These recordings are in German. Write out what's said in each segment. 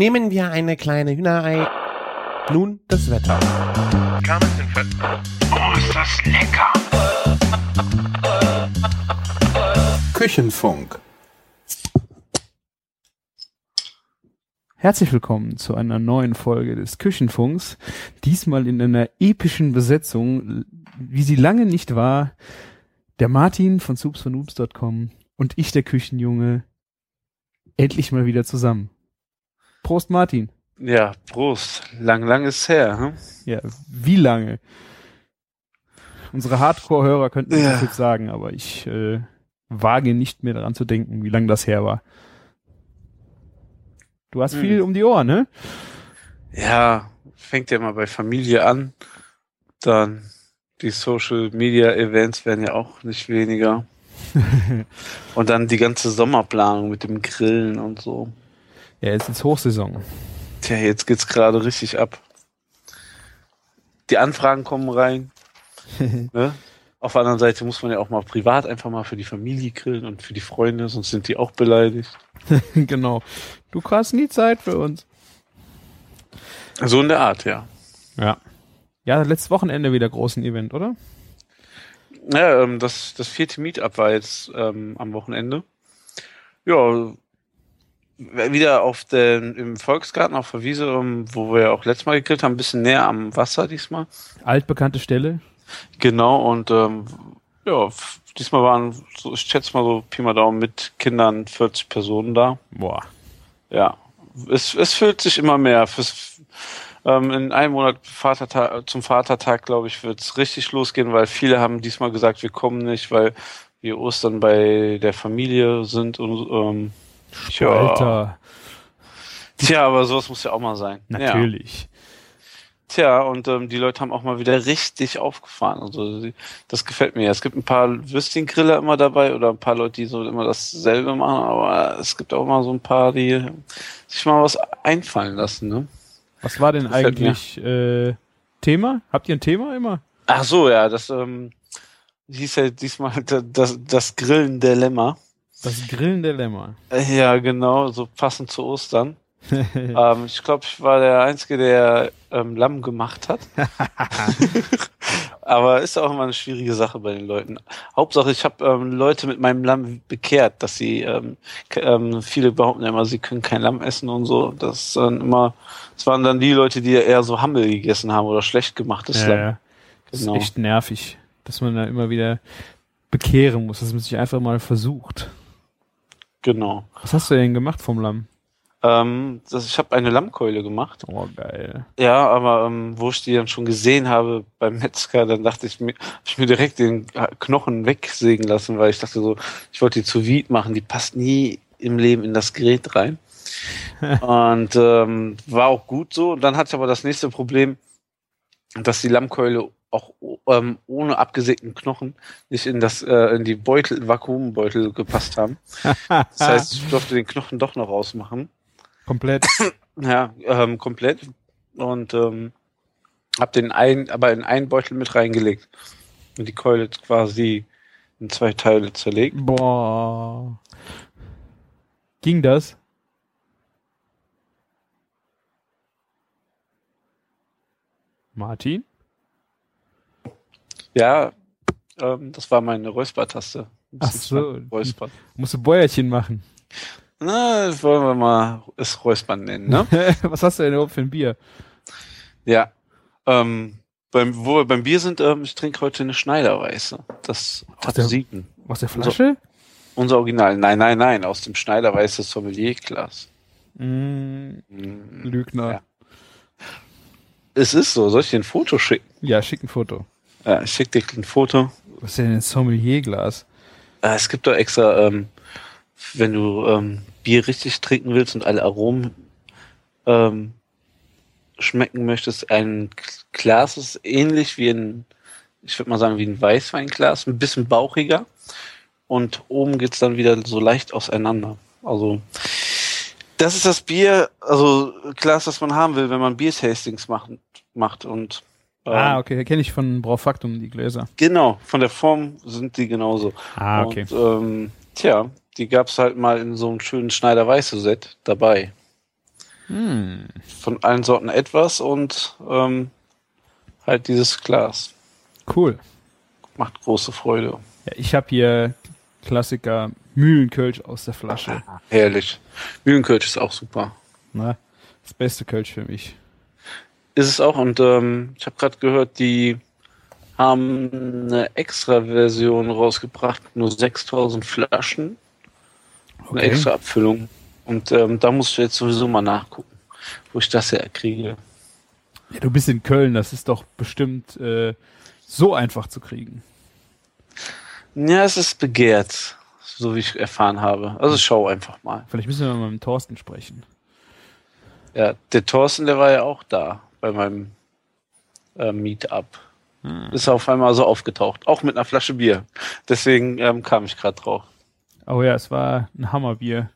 Nehmen wir eine kleine Hühnerei. Nun das Wetter. Oh, ist das lecker! Küchenfunk. Herzlich willkommen zu einer neuen Folge des Küchenfunks. Diesmal in einer epischen Besetzung, wie sie lange nicht war. Der Martin von soupsfornoobs.com und ich, der Küchenjunge, endlich mal wieder zusammen. Prost, Martin. Ja, Prost. Lang, lang ist her. Hm? Ja, wie lange? Unsere Hardcore-Hörer könnten Ja. das jetzt sagen, aber ich äh, wage nicht mehr daran zu denken, wie lange das her war. Du hast Hm. viel um die Ohren, ne? Ja, fängt ja mal bei Familie an. Dann die Social Media Events werden ja auch nicht weniger. und dann die ganze Sommerplanung mit dem Grillen und so. Ja, jetzt ist Hochsaison. Tja, jetzt geht's gerade richtig ab. Die Anfragen kommen rein. ne? Auf der anderen Seite muss man ja auch mal privat einfach mal für die Familie grillen und für die Freunde, sonst sind die auch beleidigt. genau. Du hast nie Zeit für uns. So in der Art, ja. Ja. Ja, letztes Wochenende wieder großen Event, oder? Ja, ähm, das, das vierte Meetup war jetzt ähm, am Wochenende. Ja, wieder auf den, im Volksgarten auf der Wiese, wo wir auch letztes Mal gegrillt haben, ein bisschen näher am Wasser diesmal. Altbekannte Stelle. Genau, und ähm, ja, diesmal waren, so, ich schätze mal so Pi mal Daumen mit Kindern 40 Personen da. Boah. Ja, es, es füllt sich immer mehr. Fürs, ähm, in einem Monat Vatertag, zum Vatertag, glaube ich, wird es richtig losgehen, weil viele haben diesmal gesagt, wir kommen nicht, weil wir Ostern bei der Familie sind und ähm, tja, Alter. tja, aber sowas muss ja auch mal sein. Ja. Natürlich. Tja, und ähm, die Leute haben auch mal wieder richtig aufgefahren. Also das gefällt mir. Es gibt ein paar Würstchengriller immer dabei oder ein paar Leute, die so immer dasselbe machen, aber es gibt auch mal so ein paar, die sich mal was einfallen lassen, ne? Was war denn Gefällt eigentlich äh, Thema? Habt ihr ein Thema immer? Ach so, ja, das ähm, hieß ja diesmal da- das, das Grillen-Dilemma. Das Grillen der Lämmer. Äh, Ja, genau, so passend zu Ostern. ähm, ich glaube, ich war der Einzige, der ähm, Lamm gemacht hat. Aber ist auch immer eine schwierige Sache bei den Leuten. Hauptsache, ich habe ähm, Leute mit meinem Lamm bekehrt, dass sie, ähm, ähm, viele behaupten ja immer, sie können kein Lamm essen und so. Das dann immer, das waren dann die Leute, die eher so Hammel gegessen haben oder schlecht gemachtes ja, Lamm. ja. Das Genau. ist echt nervig, dass man da immer wieder bekehren muss, dass man sich einfach mal versucht. Genau. Was hast du denn gemacht vom Lamm? Ähm, das, ich habe eine Lammkeule gemacht. Oh, geil. Ja, aber ähm, wo ich die dann schon gesehen habe beim Metzger, dann dachte ich mir, hab ich mir direkt den Knochen wegsägen lassen, weil ich dachte so, ich wollte die zu Vide machen, die passt nie im Leben in das Gerät rein. Und ähm, war auch gut so. Und dann hatte ich aber das nächste Problem, dass die Lammkeule auch ähm, ohne abgesägten Knochen nicht in das äh, in die Beutel Vakuumbeutel gepasst haben. Das heißt, ich durfte den Knochen doch noch rausmachen. Komplett. Ja, ähm, komplett. Und ähm, hab den einen, aber in einen Beutel mit reingelegt. Und die Keule quasi in zwei Teile zerlegt. Boah. Ging das? Martin? Ja, ähm, das war meine Räuspertaste. Ach so. Räuspern. Musst du Bäuerchen machen. Na, das wollen wir mal es Räuspern nennen, ne? Was hast du denn überhaupt für ein Bier? ja. Ähm, beim, wo wir beim Bier sind, ähm, ich trinke heute eine Schneiderweiße. Das hat der- sieben. Aus der Flasche? Unser Original. Nein, nein, nein, aus dem Schneiderweiße Sommelierglas. Mm, Mm. Lügner. Ja. Es ist so. Soll ich dir ein Foto schicken? Ja, schick ein Foto. Ja, ich schicke dir ein Foto. Was ist denn ein Sommelierglas? Äh, es gibt doch extra, ähm, wenn du ähm, Bier richtig trinken willst und alle Aromen ähm, schmecken möchtest, ein Glas ist ähnlich wie ein, ich würde mal sagen, wie ein Weißweinglas, ein bisschen bauchiger. Und oben geht's dann wieder so leicht auseinander. Also das ist das Bier, also Glas, das man haben will, wenn man Biertastings macht, macht und ähm, ah, okay, kenne ich von Braufaktum, die Gläser. Genau, von der Form sind die genauso. Ah, okay. Und, ähm, tja, die gab's halt mal in so einem schönen Schneider-Weiße-Set dabei. Hm. Von allen Sorten etwas und ähm, halt dieses Glas. Cool. Macht große Freude. Ja, ich habe hier Klassiker Mühlenkölsch aus der Flasche. Herrlich. Mühlenkölsch ist auch super. Na, das beste Kölsch für mich. Ist es auch und ähm, ich habe gerade gehört, die haben eine extra Version rausgebracht, nur 6000 Flaschen, eine Okay. extra Abfüllung. Und ähm, da musst du jetzt sowieso mal nachgucken, wo ich das herkriege. Ja, du bist in Köln, das ist doch bestimmt äh, so einfach zu kriegen. Ja, es ist begehrt, so wie ich erfahren habe. Also schau einfach mal. Vielleicht müssen wir mal mit Thorsten sprechen. Ja, der Thorsten, der war ja auch da bei meinem äh, Meetup. Hm. Ist auf einmal so aufgetaucht, auch mit einer Flasche Bier. Deswegen ähm, kam ich gerade drauf. Oh ja, es war ein Hammerbier.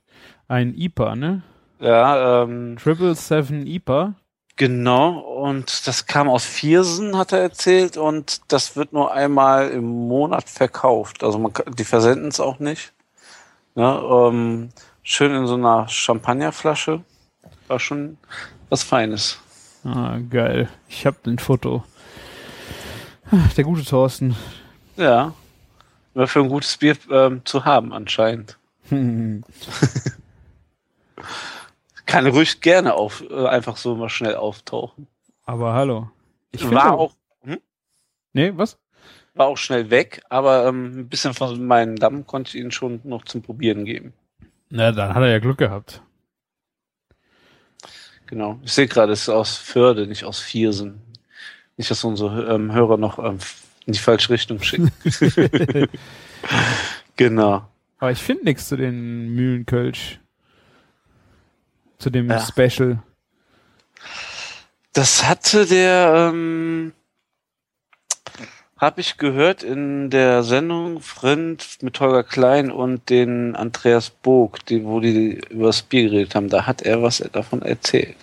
Ein IPA, ne? Ja, ähm, Triple Seven IPA. genau. Und das kam aus Viersen, hat er erzählt. Und das wird nur einmal im Monat verkauft. Also man, die versenden es auch nicht. Ne, ähm, schön in so einer Champagnerflasche. War schon was Feines. Ah, geil. Ich hab ein Foto. Ah, Der gute Thorsten. Ja. War für ein gutes Bier ähm, zu haben anscheinend. Kann ruhig gerne auf, äh, einfach so mal schnell auftauchen. Aber hallo. Ich war auch, hm? Nee, was? war auch schnell weg, aber ähm, ein bisschen von meinem Damm konnte ich Ihnen schon noch zum Probieren geben. Na, dann hat er ja Glück gehabt. Genau. Ich sehe gerade, es ist aus Förde, nicht aus Viersen. Nicht, dass unsere ähm, Hörer noch ähm, in die falsche Richtung schicken. genau. Aber ich finde nichts zu den Mühlenkölsch. Zu dem Ja. Special. Das hatte der, ähm, habe ich gehört in der Sendung Friend mit Holger Klein und den Andreas Bog, die, wo die über das Bier geredet haben. Da hat er was davon erzählt.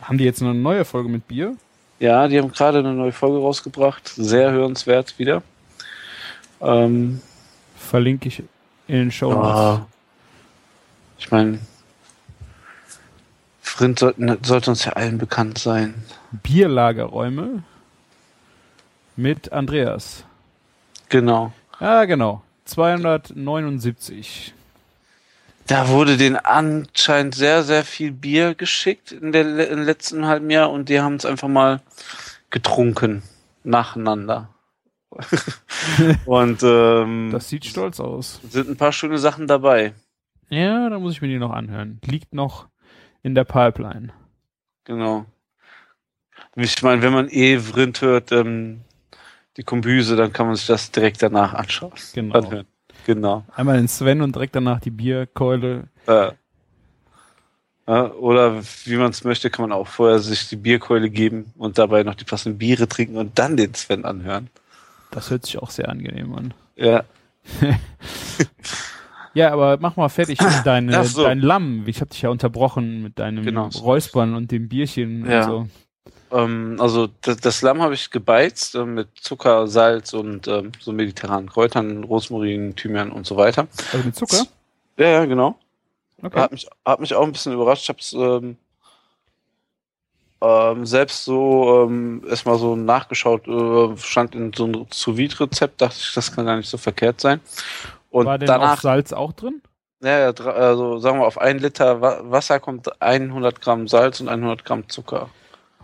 Haben die jetzt eine neue Folge mit Bier? Ja, die haben gerade eine neue Folge rausgebracht. Sehr hörenswert wieder. Ähm, Verlinke ich in den Show ja, ich meine, Frind sollte, sollte uns ja allen bekannt sein. Bierlagerräume mit Andreas. Genau. Ja, genau. 279. Da wurde denen anscheinend sehr, sehr viel Bier geschickt in der im letzten halben Jahr und die haben es einfach mal getrunken. Nacheinander. und ähm, Das sieht stolz aus. sind ein paar schöne Sachen dabei. Ja, da muss ich mir die noch anhören. Liegt noch in der Pipeline. Genau. Ich meine, wenn man eh Vrind hört, ähm, die Kombüse, dann kann man sich das direkt danach anschauen. Genau. Anhören. Genau. Einmal den Sven und direkt danach die Bierkeule. Äh, ja, oder wie man es möchte, kann man auch vorher sich die Bierkeule geben und dabei noch die passenden Biere trinken und dann den Sven anhören. Das hört sich auch sehr angenehm an. Ja. Ja, aber mach mal fertig deine, Ach so. dein Lamm. Ich habe dich ja unterbrochen mit deinem Genau. Räuspern und dem Bierchen Ja. und so. Ähm, also das, das Lamm habe ich gebeizt äh, mit Zucker, Salz und ähm, so mediterranen Kräutern, Rosmarin, Thymian und so weiter. Also mit Zucker? Ja, ja, genau. Okay. Hat mich, hat mich auch ein bisschen überrascht. Ich habe es ähm, ähm, selbst so ähm, erstmal so nachgeschaut, äh, stand in so einem Sous-Vide-Rezept, dachte ich, das kann gar nicht so verkehrt sein. Und War denn danach, auch Salz auch drin? ja, also sagen wir, auf ein Liter Wa Wasser kommt 100 Gramm Salz und 100 Gramm Zucker.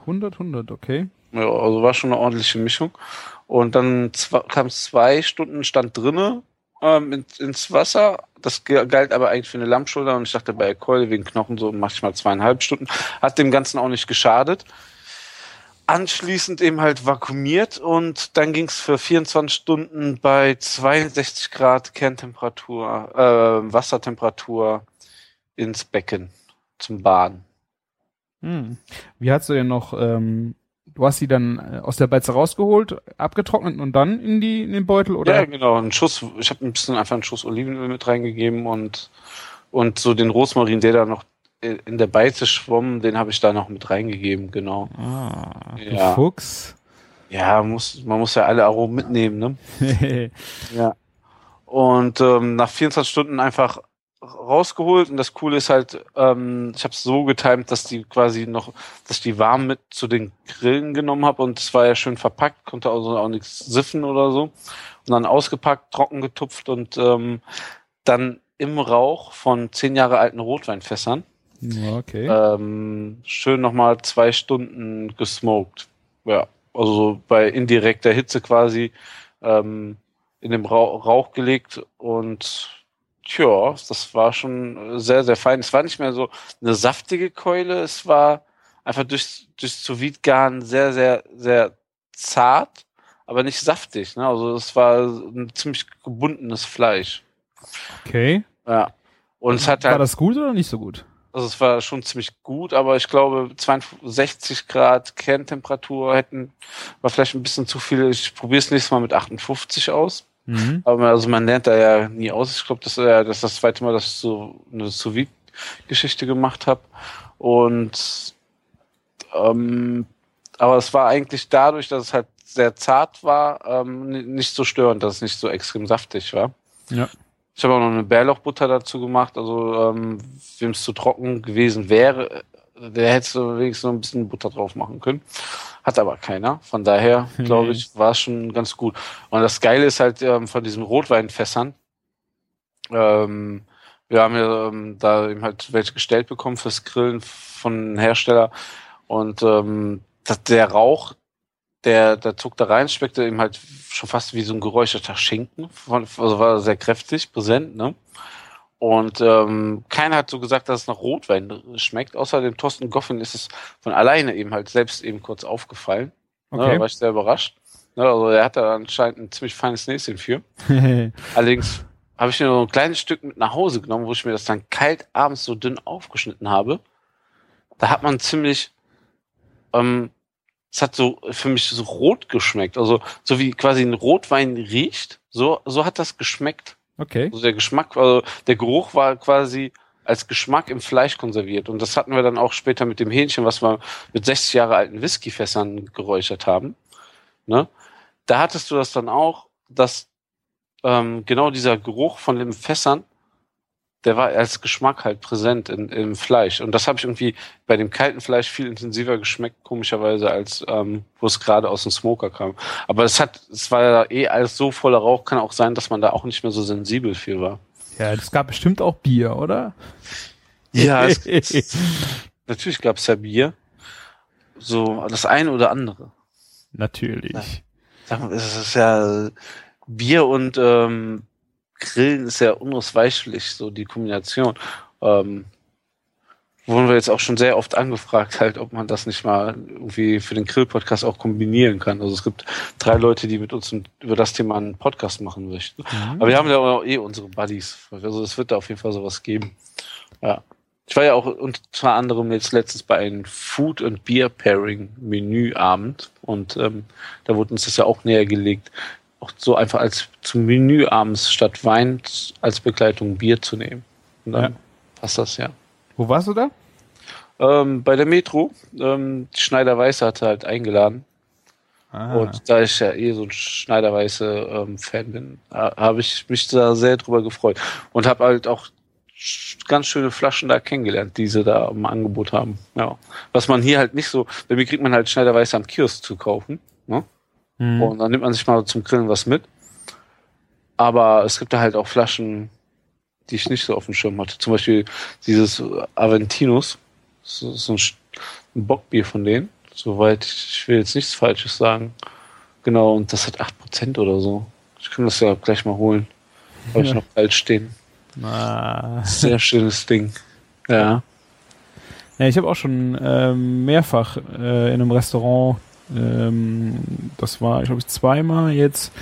100, 100, okay. Ja, also war schon eine ordentliche Mischung. Und dann kam zwei Stunden, stand drinne ähm, in, ins Wasser. Das galt aber eigentlich für eine Lammschulter und ich dachte bei Keule wegen Knochen so mach ich mal zweieinhalb Stunden. Hat dem Ganzen auch nicht geschadet. Anschließend eben halt vakuumiert und dann ging es für 24 Stunden bei 62 Grad Kerntemperatur, äh, Wassertemperatur ins Becken zum Baden. Hm. Wie hast du denn noch, ähm, du hast die dann äh, aus der Beize rausgeholt, abgetrocknet und dann in die in den Beutel oder? Ja, genau. Ein Schuss, ich habe ein bisschen einfach einen Schuss Olivenöl mit reingegeben und, und so den Rosmarin, der da noch in der Beize schwamm, den habe ich da noch mit reingegeben, genau. Ah, Ja. Fuchs. Ja, muss, man muss ja alle Aromen mitnehmen, ne? Ja. Und ähm, nach 24 Stunden einfach rausgeholt und das Coole ist halt, ähm, ich habe es so getimt, dass die quasi noch, dass ich die warm mit zu den Grillen genommen habe und es war ja schön verpackt, konnte also auch nichts siffen oder so. Und dann ausgepackt, trocken getupft und ähm, dann im Rauch von zehn Jahre alten Rotweinfässern Okay. ähm, schön nochmal zwei Stunden gesmoked. Ja, also so bei indirekter Hitze quasi ähm, in dem Rauch gelegt und tja, das war schon sehr, sehr fein. Es war nicht mehr so eine saftige Keule, es war einfach durch, durch sous garn sehr, sehr, sehr zart, aber nicht saftig. Ne? Also es war ein ziemlich gebundenes Fleisch. okay. Ja. Und es hat War halt das gut oder nicht so gut? Also es war schon ziemlich gut, aber ich glaube 62 Grad Kerntemperatur hätten war vielleicht ein bisschen zu viel. Ich probiere es nächstes Mal mit 58 aus. Mhm. Aber man, also man lernt da ja nie aus. Ich glaube, das ist ja das, ist das zweite Mal, dass ich so eine sous geschichte gemacht habe. Und ähm, aber es war eigentlich dadurch, dass es halt sehr zart war, ähm, ni- nicht so störend, dass es nicht so extrem saftig war. Ja. Ich habe auch noch eine Bärlauchbutter dazu gemacht. Also, ähm, wem es zu trocken gewesen wäre, äh, der hätte so wenigstens noch ein bisschen Butter drauf machen können. Hat aber keiner. Von daher, glaube ich, war es schon ganz gut. Und das Geile ist halt ähm, von diesen Rotweinfässern. Ähm, wir haben ja ähm, da eben halt welche gestellt bekommen fürs Grillen von einem Hersteller. Und ähm, das, der Rauch, der, der zog da rein, schmeckte eben halt schon fast wie so ein geräucherter Schinken. Von, also war sehr kräftig, präsent, ne? Und ähm, keiner hat so gesagt, dass es nach Rotwein schmeckt. Außer dem Thorsten Goffin ist es von alleine eben halt selbst eben kurz aufgefallen. Ne? Da Okay. war ich sehr überrascht. Ne? Also er hat da anscheinend ein ziemlich feines Näschen für. Allerdings habe ich mir noch ein kleines Stück mit nach Hause genommen, wo ich mir das dann kalt abends so dünn aufgeschnitten habe. Da hat man ziemlich, ähm, es hat so für mich so rot geschmeckt. Also so wie quasi ein Rotwein riecht, so, so hat das geschmeckt. Okay. Also der Geschmack, also der Geruch war quasi als Geschmack im Fleisch konserviert. Und das hatten wir dann auch später mit dem Hähnchen, was wir mit 60 Jahre alten Whiskyfässern geräuchert haben. Ne? Da hattest du das dann auch, dass ähm, genau dieser Geruch von den Fässern, der war als Geschmack halt präsent in, im Fleisch. Und das habe ich irgendwie bei dem kalten Fleisch viel intensiver geschmeckt, komischerweise, als ähm, wo es gerade aus dem Smoker kam. Aber es hat, es war ja eh alles so voller Rauch, kann auch sein, dass man da auch nicht mehr so sensibel für war. Ja, es gab bestimmt auch Bier, oder? Ja, es, es, natürlich gab es ja Bier. So das eine oder andere. Natürlich. Mal, Es ist ja Bier und ähm, Grillen ist ja unausweichlich, so die Kombination. Ähm, wurden wir jetzt auch schon sehr oft angefragt, halt, ob man das nicht mal irgendwie für den Grill-Podcast auch kombinieren kann. Also es gibt drei Leute, die mit uns über das Thema einen Podcast machen möchten. Mhm. Aber wir haben ja auch eh unsere Buddies. Also es wird da auf jeden Fall sowas geben. Ja. Ich war ja auch unter anderem jetzt letztens bei einem Food and Beer Pairing Menüabend und ähm, da wurde uns das ja auch näher gelegt, auch so einfach als zum Menü abends statt Wein als Begleitung Bier zu nehmen. Und dann Ja. passt das ja. Wo warst du da? Ähm, bei der Metro, ähm, Schneider Weiße hatte halt eingeladen. Ah. Und da ich ja eh so ein Schneider Weiße ähm, Fan bin, ha- habe ich mich da sehr drüber gefreut. Und habe halt auch ganz schöne Flaschen da kennengelernt, die sie da im Angebot haben. Ja. Was man hier halt nicht so, bei mir kriegt man halt Schneider Weiße am Kiosk zu kaufen. Ne? Mhm. Und dann nimmt man sich mal zum Grillen was mit. Aber es gibt da halt auch Flaschen, die ich nicht so auf dem Schirm hatte. Zum Beispiel dieses Aventinus. Das ist so ein, ein Bockbier von denen. Soweit, ich will jetzt nichts Falsches sagen. Genau, und das hat 8% oder so. Ich kann das ja gleich mal holen. Habe ich noch kalt stehen. Ah. Sehr schönes Ding. Ja. Ja, ich habe auch schon ähm, mehrfach äh, in einem Restaurant, ähm, das war, ich glaube, zweimal jetzt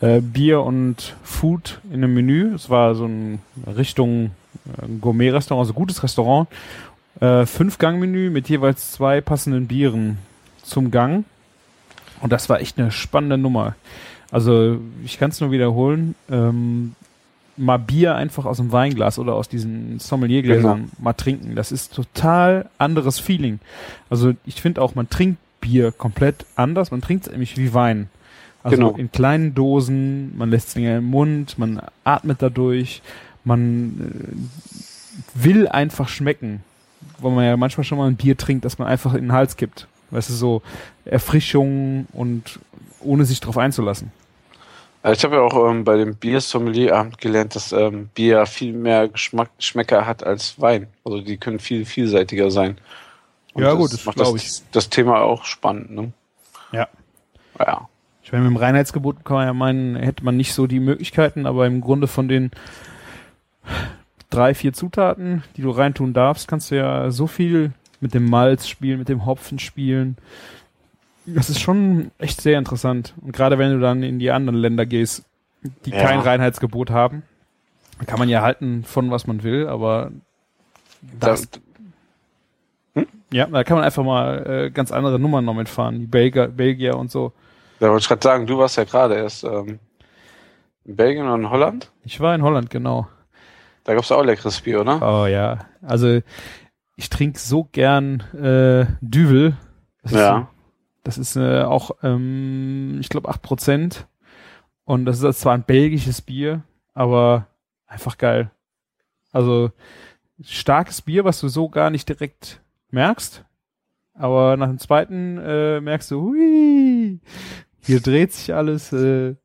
äh, Bier und Food in einem Menü. Es war so ein Richtung äh, Gourmet-Restaurant, also gutes Restaurant. Äh, Fünf-Gang-Menü mit jeweils zwei passenden Bieren zum Gang. Und das war echt eine spannende Nummer. Also ich kann es nur wiederholen. Ähm, mal Bier einfach aus dem Weinglas oder aus diesen Sommeliergläsern mal trinken. Das ist total anderes Feeling. Also ich finde auch, man trinkt Bier komplett anders. Man trinkt es nämlich wie Wein. Also Genau. in kleinen Dosen, man lässt es länger im Mund, man atmet dadurch, man äh, will einfach schmecken, wo man ja manchmal schon mal ein Bier trinkt, das man einfach in den Hals kippt. Weißt du, so Erfrischung und ohne sich drauf einzulassen. Also ich habe ja auch ähm, bei dem Bier-Sommelier-Abend gelernt, dass ähm, Bier viel mehr Geschmack, Geschmäcker hat als Wein. Also die können viel vielseitiger sein. Und Ja, gut, das macht das, ich. das Thema auch spannend. Ne? Ja. Ja. Ich meine, mit dem Reinheitsgebot kann man ja meinen, hätte man nicht so die Möglichkeiten, aber im Grunde von den drei, vier Zutaten, die du reintun darfst, kannst du ja so viel mit dem Malz spielen, mit dem Hopfen spielen. Das ist schon echt sehr interessant. Und gerade wenn du dann in die anderen Länder gehst, die Ja. kein Reinheitsgebot haben, kann man ja halten von was man will, aber Da, das, ja, da kann man einfach mal äh, ganz andere Nummern noch mitfahren, die Belgier, Belgier und so. da wollte ich gerade sagen, du warst ja gerade erst ähm, in Belgien oder in Holland. Ich war in Holland, genau. Da gab's auch leckeres Bier, oder? Oh ja, also ich trinke so gern äh, Düvel. Das ist, Ja. das ist äh, auch, ähm, ich glaube, 8%. Und das ist zwar ein belgisches Bier, aber einfach geil. Also starkes Bier, was du so gar nicht direkt merkst. Aber nach dem zweiten äh, merkst du, hui, hier dreht sich alles. Äh,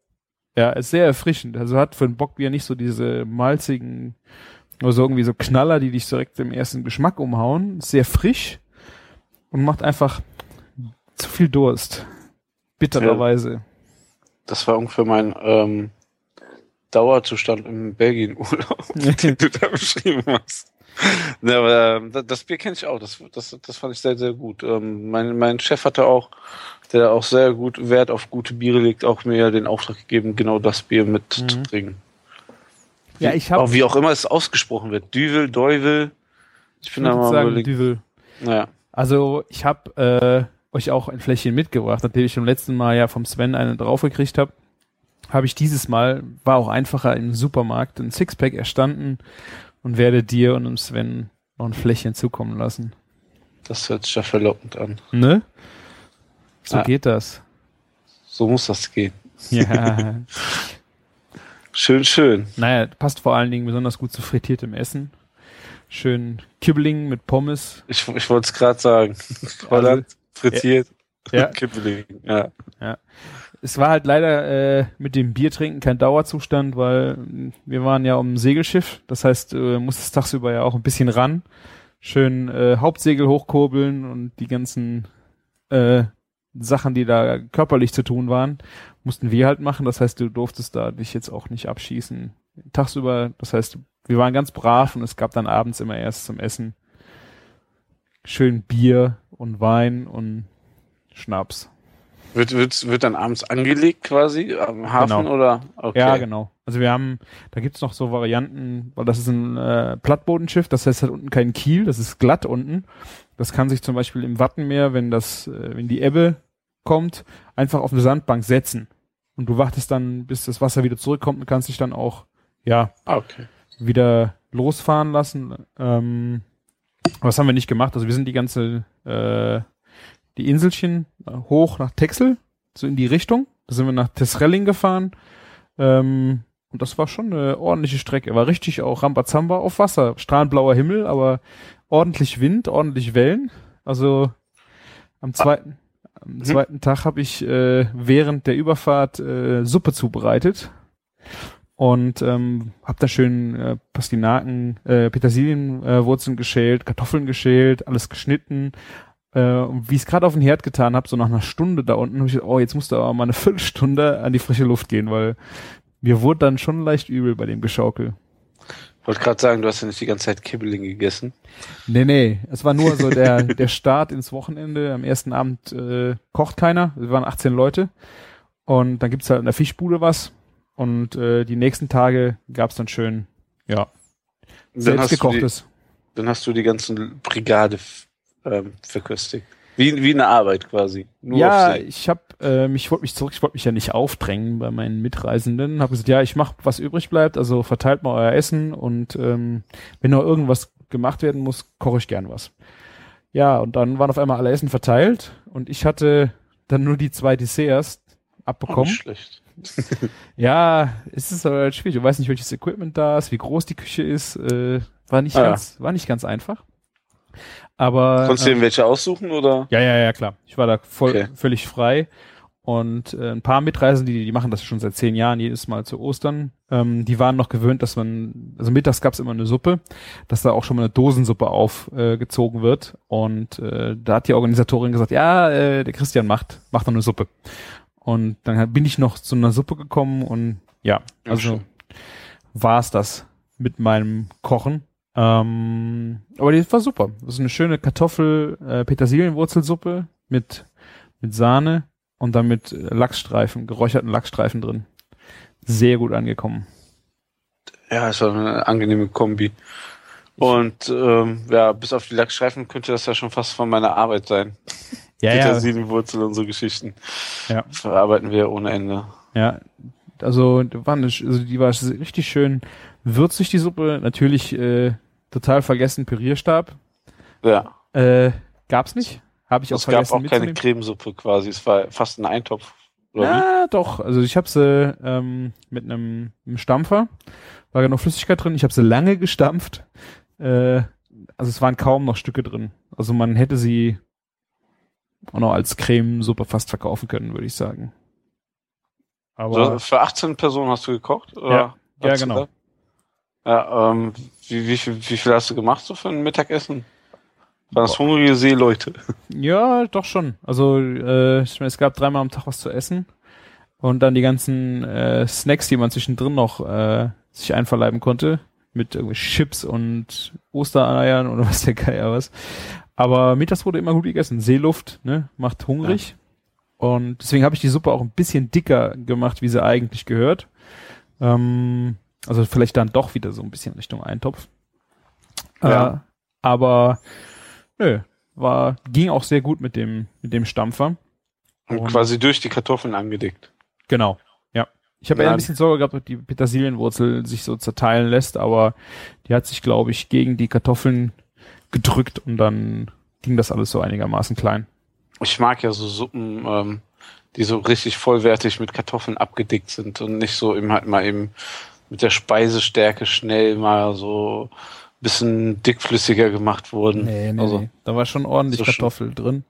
ja, ist sehr erfrischend. Also hat für ein Bockbier nicht so diese malzigen, oder so irgendwie so Knaller, die dich direkt im ersten Geschmack umhauen. Ist sehr frisch und macht einfach zu viel Durst. Bittererweise. Das war ungefähr mein ähm, Dauerzustand im Belgien-Urlaub, den du da beschrieben hast. Ja, aber ähm, das, Bier kenne ich auch. Das, das, das fand ich sehr, sehr gut. Ähm, mein, mein Chef hatte auch, der auch sehr gut Wert auf gute Biere legt, auch mir den Auftrag gegeben, genau das Bier mit zu Mhm. Ja, ich habe wie auch immer es ausgesprochen wird. Düvel, Deuvel. Ich bin da mal sagen, überlegt. Düvel. Ja. Also ich habe äh, euch auch ein Fläschchen mitgebracht, nachdem ich beim letzten Mal ja vom Sven eine draufgekriegt habe. Habe ich dieses Mal, war auch einfacher im Supermarkt, ein Sixpack erstanden und werde dir und dem Sven noch ein Fläschchen zukommen lassen. Das hört sich ja verlockend an. Ne? So Ja. geht das. So muss das gehen. Ja. Schön, schön. naja, passt vor allen Dingen besonders gut zu frittiertem Essen. Schön Kibbeling mit Pommes. Ich, ich wollte es gerade sagen. Holland, frittiert, Ja. Kippeling. Ja. Es war halt leider äh, mit dem Biertrinken kein Dauerzustand, weil wir waren ja um ein Segelschiff. Das heißt, äh, musstest tagsüber ja auch ein bisschen ran. Schön äh, Hauptsegel hochkurbeln und die ganzen äh, Sachen, die da körperlich zu tun waren, mussten wir halt machen. Das heißt, du durftest da dich jetzt auch nicht abschießen. Tagsüber, das heißt, wir waren ganz brav und es gab dann abends immer erst zum Essen schön Bier und Wein und Schnaps. Wird, wird, wird dann abends angelegt quasi am Hafen Genau. oder? Okay. Ja, genau. Also wir haben, da gibt's noch so Varianten, weil das ist ein äh, Plattbodenschiff, das heißt, es hat unten keinen Kiel, das ist glatt unten. Das kann sich zum Beispiel im Wattenmeer, wenn das, äh, wenn die Ebbe kommt, einfach auf eine Sandbank setzen. Und du wartest dann, bis das Wasser wieder zurückkommt und kannst dich dann auch, ja, Ah, okay. wieder losfahren lassen. Ähm, das haben wir nicht gemacht. Also wir sind die ganze, äh, die Inselchen äh, hoch nach Texel, so in die Richtung. Da sind wir nach Tesrelling gefahren. Ähm, und das war schon eine ordentliche Strecke. War richtig auch Rambazamba auf Wasser. Strahlend blauer Himmel, aber ordentlich Wind, ordentlich Wellen. Also am zweiten, am Mhm. zweiten Tag habe ich äh, während der Überfahrt äh, Suppe zubereitet und ähm, hab da schön äh, Pastinaken, äh, Petersilienwurzeln äh, geschält, Kartoffeln geschält, alles geschnitten. Äh, und wie ich es gerade auf den Herd getan habe, so nach einer Stunde da unten, habe ich gedacht, oh, jetzt musst du aber mal eine Viertelstunde an die frische Luft gehen, weil mir wurde dann schon leicht übel bei dem Geschaukel. Ich wollte gerade sagen, du hast ja nicht die ganze Zeit Kibbeling gegessen. Nee, nee, es war nur so der, der Start ins Wochenende. Am ersten Abend äh, kocht keiner, wir waren 18 Leute. Und dann gibt's halt in der Fischbude was. Und äh, die nächsten Tage gab's dann schön, ja, Dann selbst hast, du die, gekochtes. dann hast du die ganzen Brigade ähm, verköstigt. Wie, wie eine Arbeit quasi. Nur ja, ich habe ähm, ich wollte mich zurück, ich wollte mich ja nicht aufdrängen bei meinen Mitreisenden. Habe gesagt, ja, ich mache was übrig bleibt, also verteilt mal euer Essen und ähm, wenn noch irgendwas gemacht werden muss, koche ich gern was. Ja, und dann waren auf einmal alle Essen verteilt und ich hatte dann nur die zwei Desserts abbekommen. nicht schlecht. ja, es ist aber halt schwierig. Du weißt nicht, welches Equipment da ist, wie groß die Küche ist. Äh, war nicht Ah, ja. ganz, war nicht ganz einfach. Aber Konntest du dir welche aussuchen oder? ja, ja, ja, klar. Ich war da voll, Okay. völlig frei. Und äh, ein paar Mitreisende, die, die machen das schon seit zehn Jahren, jedes Mal zu Ostern. Ähm, die waren noch gewöhnt, dass man, also mittags gab's immer eine Suppe, dass da auch schon mal eine Dosensuppe aufgezogen äh, wird. Und äh, da hat die Organisatorin gesagt, ja, äh, der Christian macht, macht noch eine Suppe. Und dann bin ich noch zu einer Suppe gekommen und ja, also war's das mit meinem Kochen. Ähm, aber die war super. Das ist eine schöne Kartoffel, äh, Petersilienwurzelsuppe mit, mit Sahne und dann mit Lachsstreifen, geräucherten Lachsstreifen drin. Sehr gut angekommen. Ja, es war eine angenehme Kombi. Und ähm, ja, bis auf die Lackstreifen könnte das ja schon fast von meiner Arbeit sein. Ja, ja, Petersilienwurzel und so Geschichten. Ja. Verarbeiten wir ohne Ende. ja. Also, die war, eine, also die war richtig schön würzig, die Suppe. Natürlich äh, total vergessen Pürierstab. Ja. Äh, gab's nicht. Habe ich auch Es gab vergessen auch keine. Cremesuppe quasi. Es war fast ein Eintopf. Oder wie? Ja, doch. Also ich habe sie ähm, mit einem, einem Stampfer, war ja noch Flüssigkeit drin. Ich habe sie lange gestampft. Äh, also es waren kaum noch Stücke drin. Also man hätte sie auch noch als Cremesuppe fast verkaufen können, würde ich sagen. Aber So, für 18 Personen hast du gekocht? Oder Ja. Ja, genau. da? Ja, ähm, wie, wie, viel, wie viel hast du gemacht so für ein Mittagessen? Waren das hungrige Seeleute? ja, doch schon. Also äh, es gab dreimal am Tag was zu essen und dann die ganzen äh, Snacks, die man zwischendrin noch äh, sich einverleiben konnte, mit irgendwie Chips und Ostereiern oder was der Geier was. Aber mittags wurde immer gut gegessen. Seeluft, ne, macht hungrig. Und deswegen habe ich die Suppe auch ein bisschen dicker gemacht, wie sie eigentlich gehört. Ähm, also vielleicht dann doch wieder so ein bisschen Richtung Eintopf. Ja. Äh, aber nö, war, ging auch sehr gut mit dem, mit dem Stampfer. Und Und- quasi durch die Kartoffeln angedickt. Genau, ja. Ich habe Ja. eher ein bisschen Sorge gehabt, ob die Petersilienwurzel sich so zerteilen lässt, aber die hat sich, glaube ich, gegen die Kartoffeln gedrückt und dann ging das alles so einigermaßen klein. Ich mag ja so Suppen, ähm, die so richtig vollwertig mit Kartoffeln abgedickt sind und nicht so eben halt mal eben mit der Speisestärke schnell mal so ein bisschen dickflüssiger gemacht wurden. also, Da war schon ordentlich so schön. Kartoffel drin.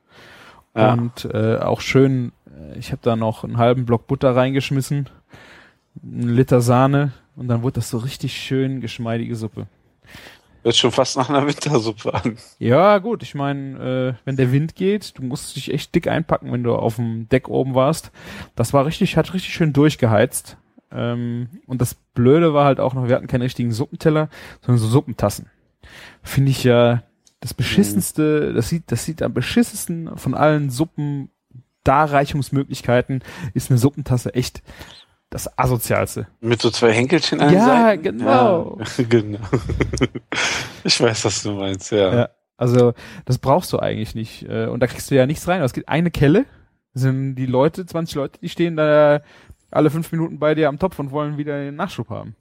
Ja. Und äh, auch schön, äh, ich habe da noch einen halben Block Butter reingeschmissen, einen Liter Sahne und dann wurde das so richtig schön geschmeidige Suppe. Hört schon fast nach einer Wintersuppe an. Ja, gut, ich meine, äh, wenn der Wind geht, du musst dich echt dick einpacken, wenn du auf dem Deck oben warst. Das war richtig, hat richtig schön durchgeheizt. Ähm, und das Blöde war halt auch noch, wir hatten keinen richtigen Suppenteller, sondern so Suppentassen. Finde ich ja das beschissenste, das sieht, das sieht am beschissensten von allen Suppen Darreichungsmöglichkeiten ist eine Suppentasse echt das asozialste. Mit so zwei Henkelchen an Ja, Seiten? genau. Ja, genau. ich weiß, was du meinst, ja. Ja. Also, das brauchst du eigentlich nicht. Äh, Und da kriegst du ja nichts rein. Es gibt eine Kelle, sind die Leute, 20 Leute, die stehen da alle fünf Minuten bei dir am Topf und wollen wieder den Nachschub haben.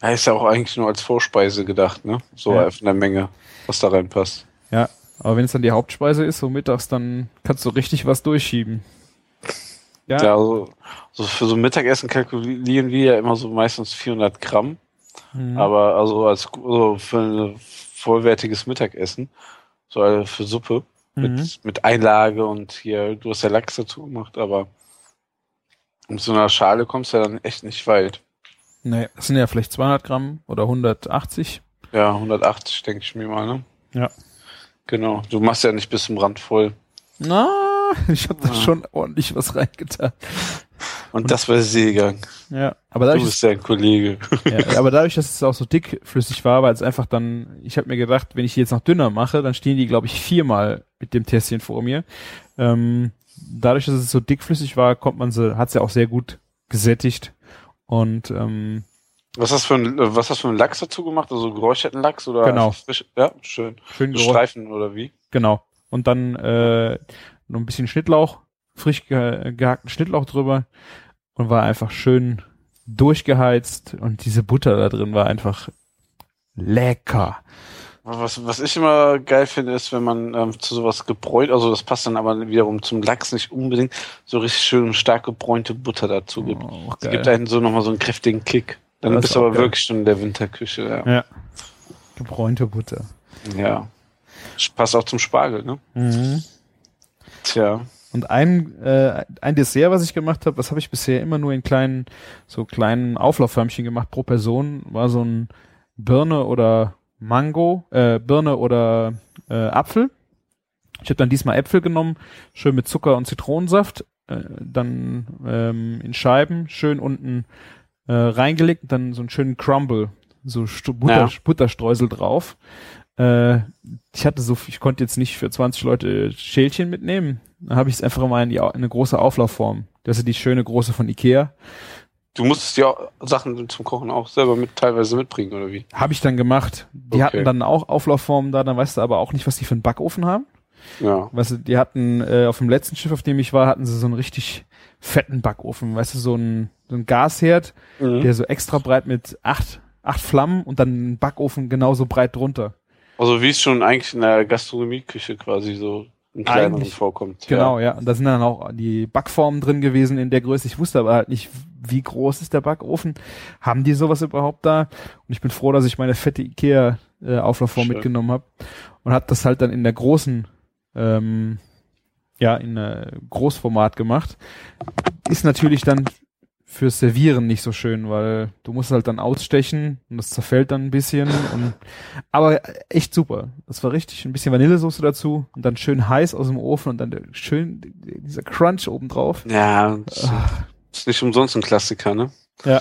Er ist ja auch eigentlich nur als Vorspeise gedacht, ne? So Ja. von der Menge, was da reinpasst. Ja. Aber wenn es dann die Hauptspeise ist, so mittags, dann kannst du richtig was durchschieben. Ja. Ja, also, so für so ein Mittagessen kalkulieren wir ja immer so meistens 400 Gramm. Mhm. Aber also als also für ein vollwertiges Mittagessen, so also für Suppe Mhm. mit, mit Einlage und hier, du hast ja Lachs dazu gemacht, aber mit so einer Schale kommst du ja dann echt nicht weit. Nee, das sind ja vielleicht 200 Gramm oder 180. Ja, 180 denke ich mir mal, ne? Ja. Genau. Du machst ja nicht bis zum Rand voll. Na, ich habe da Ah. schon ordentlich was reingetan. Und das war Seegang. Ja, aber Du dadurch, bist ja ein Kollege. ja, aber dadurch, dass es auch so dickflüssig war, weil es einfach dann, ich habe mir gedacht, wenn ich die jetzt noch dünner mache, dann stehen die, glaube ich, viermal mit dem Tässchen vor mir. Ähm, dadurch, dass es so dickflüssig war, kommt man sie, hat sie auch sehr gut gesättigt. Und ähm, Was hast du für ein, was hast du für einen Lachs dazu gemacht? Also geräucherten Lachs oder Genau. einfach frisch? Ja, schön. schön So. Streifen oder wie? Genau. Und dann äh, noch ein bisschen Schnittlauch, frisch ge gehackten Schnittlauch drüber und war einfach schön durchgeheizt und diese Butter da drin war einfach lecker. Was, was ich immer geil finde, ist, wenn man ähm, zu sowas gebräunt, also das passt dann aber wiederum zum Lachs nicht unbedingt, so richtig schön stark gebräunte Butter dazu gibt. Oh, Das gibt einen so nochmal so einen kräftigen Kick. Dann Das bist ist du aber geil. wirklich schon in der Winterküche, ja. Ja. Gebräunte Butter. ja. Passt auch zum Spargel, ne? Mhm. Tja. Und ein, äh, ein Dessert, was ich gemacht habe, das habe ich bisher immer nur in kleinen, so kleinen Auflaufförmchen gemacht pro Person, war so ein Birne oder Mango, äh, Birne oder äh, Apfel. Ich habe dann diesmal Äpfel genommen, schön mit Zucker und Zitronensaft, äh, dann ähm, in Scheiben, schön unten äh, reingelegt, dann so einen schönen Crumble, so Butter, Ja. Butterstreusel drauf. Äh, ich hatte so, ich konnte jetzt nicht für 20 Leute Schälchen mitnehmen. Dann habe ich es einfach mal in, die, in eine große Auflaufform. Das ist die schöne große von Ikea. Du musstest ja Sachen zum Kochen auch selber mit teilweise mitbringen, oder wie? Habe ich dann gemacht. Die Okay. hatten dann auch Auflaufformen da, dann weißt du aber auch nicht, was die für einen Backofen haben. Ja. Weißt du, die hatten äh, auf dem letzten Schiff, auf dem ich war, hatten sie so einen richtig fetten Backofen. Weißt du, so ein, so ein Gasherd, Mhm. der so extra breit mit acht, acht Flammen und dann ein Backofen genauso breit drunter. Also wie es schon eigentlich in der Gastronomieküche quasi so in kleineren vorkommt. Genau, ja. Und da sind dann auch die Backformen drin gewesen in der Größe. Ich wusste aber halt nicht, wie groß ist der Backofen. Haben die sowas überhaupt da? Und ich bin froh, dass ich meine fette Ikea äh, Auflaufform mitgenommen habe und habe das halt dann in der großen, ähm, ja, in äh, Großformat gemacht. Ist natürlich dann fürs Servieren nicht so schön, weil du musst halt dann ausstechen und das zerfällt dann ein bisschen. Und, aber echt super. Das war richtig ein bisschen Vanillesoße dazu und dann schön heiß aus dem Ofen und dann der, schön dieser Crunch obendrauf. Ja, das ist nicht umsonst ein Klassiker, ne? Ja.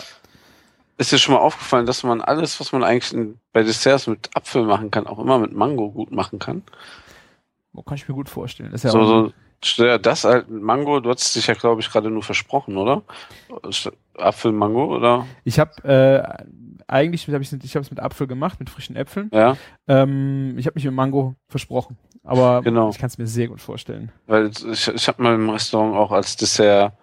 Ist dir schon mal aufgefallen, dass man alles, was man eigentlich bei Desserts mit Apfel machen kann, auch immer mit Mango gut machen kann? Kann ich mir gut vorstellen. Ist ja so, so, ja, das halt Mango, du hast dich ja, glaube ich, gerade nur versprochen, oder? Apfel, Mango, oder? ich habe äh, eigentlich hab ich ich habe es mit Apfel gemacht, mit frischen Äpfeln. Ja, Ähm, ich habe mich mit Mango versprochen, aber Genau. ich kann es mir sehr gut vorstellen. weil ich, ich habe mal im Restaurant auch als Dessert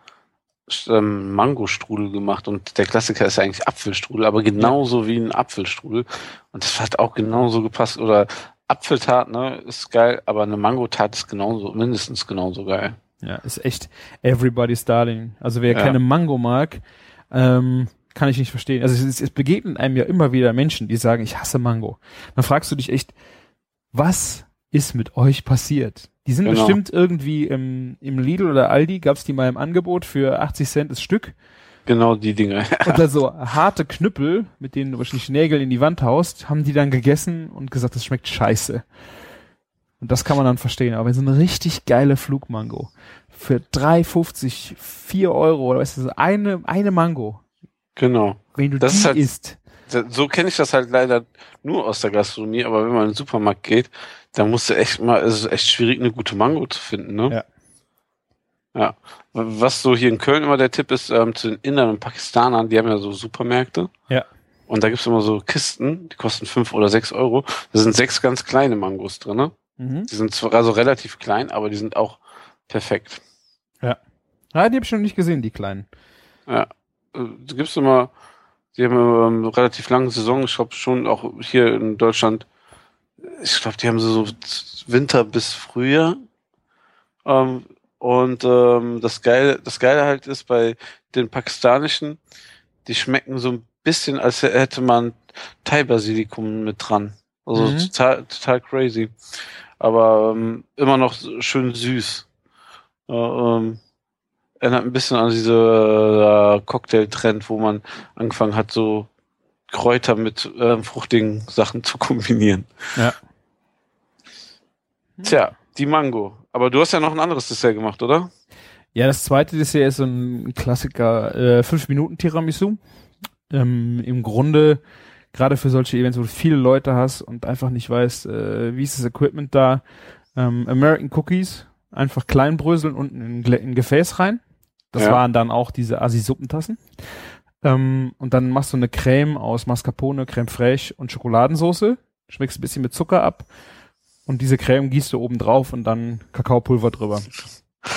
ähm, Mangostrudel gemacht und der Klassiker ist ja eigentlich Apfelstrudel, aber genauso wie ein Apfelstrudel und das hat auch genauso gepasst oder Apfeltat, ne, ist geil, aber eine Mangotat ist genauso, mindestens genauso geil. Ja, ist echt everybody's darling. Also wer Ja. keine Mango mag, ähm, kann ich nicht verstehen. Also es, es begegnen einem ja immer wieder Menschen, die sagen, ich hasse Mango. Dann fragst du dich echt, was ist mit euch passiert? Die sind Genau. bestimmt irgendwie im, im Lidl oder Aldi, gab's die mal im Angebot für 80 Cent das Stück. Genau die Dinge. Und dann so harte Knüppel, mit denen du wahrscheinlich Nägel in die Wand haust, haben die dann gegessen und gesagt, das schmeckt scheiße. Und das kann man dann verstehen. Aber so eine richtig geile Flugmango für 3,50, 4 Euro oder weißt du, so eine, eine Mango, genau. wenn du Das die ist halt- isst. So kenne ich das halt leider nur aus der Gastronomie, aber wenn man in den Supermarkt geht, dann musst du echt mal, es ist echt schwierig, eine gute Mango zu finden, ne? Ja. Ja. Was so hier in Köln immer der Tipp ist, ähm, zu den Indern und Pakistanern, die haben ja so Supermärkte. Ja. Und da gibt's immer so Kisten, die kosten fünf oder sechs Euro. Da sind sechs ganz kleine Mangos drinne. Mhm. Die sind zwar also relativ klein, aber die sind auch perfekt. Ah, die habe ich noch nicht gesehen, die kleinen. Ja. Äh, Du gibst immer, die haben ähm, relativ lange Saison, ich glaube schon auch hier in Deutschland, ich glaube, die haben so Winter bis Frühjahr. Ähm, und ähm, das Geile, das Geile halt ist bei den pakistanischen, die schmecken so ein bisschen, als hätte man Thai-Basilikum mit dran. Also Mhm. total, total crazy. Aber ähm, immer noch schön süß. Äh, ähm, erinnert ein bisschen an diese äh, Cocktail-Trend, wo man angefangen hat, so Kräuter mit äh, fruchtigen Sachen zu kombinieren. Ja. Tja, die Mango. Aber du hast ja noch ein anderes Dessert gemacht, oder? Ja, das zweite Dessert ist so ein Klassiker, äh, 5 Minuten Tiramisu. Ähm, Im Grunde, gerade für solche Events, wo du viele Leute hast und einfach nicht weißt, äh, wie ist das Equipment da, ähm, American Cookies, einfach klein bröseln und in ein Glä- in ein Gefäß rein. Das Ja. waren dann auch diese Assi-Suppentassen. Ähm, und dann machst du eine Creme aus Mascarpone, Creme fraiche und Schokoladensauce, schmeckst ein bisschen mit Zucker ab und diese Creme gießt du oben drauf und dann Kakaopulver drüber.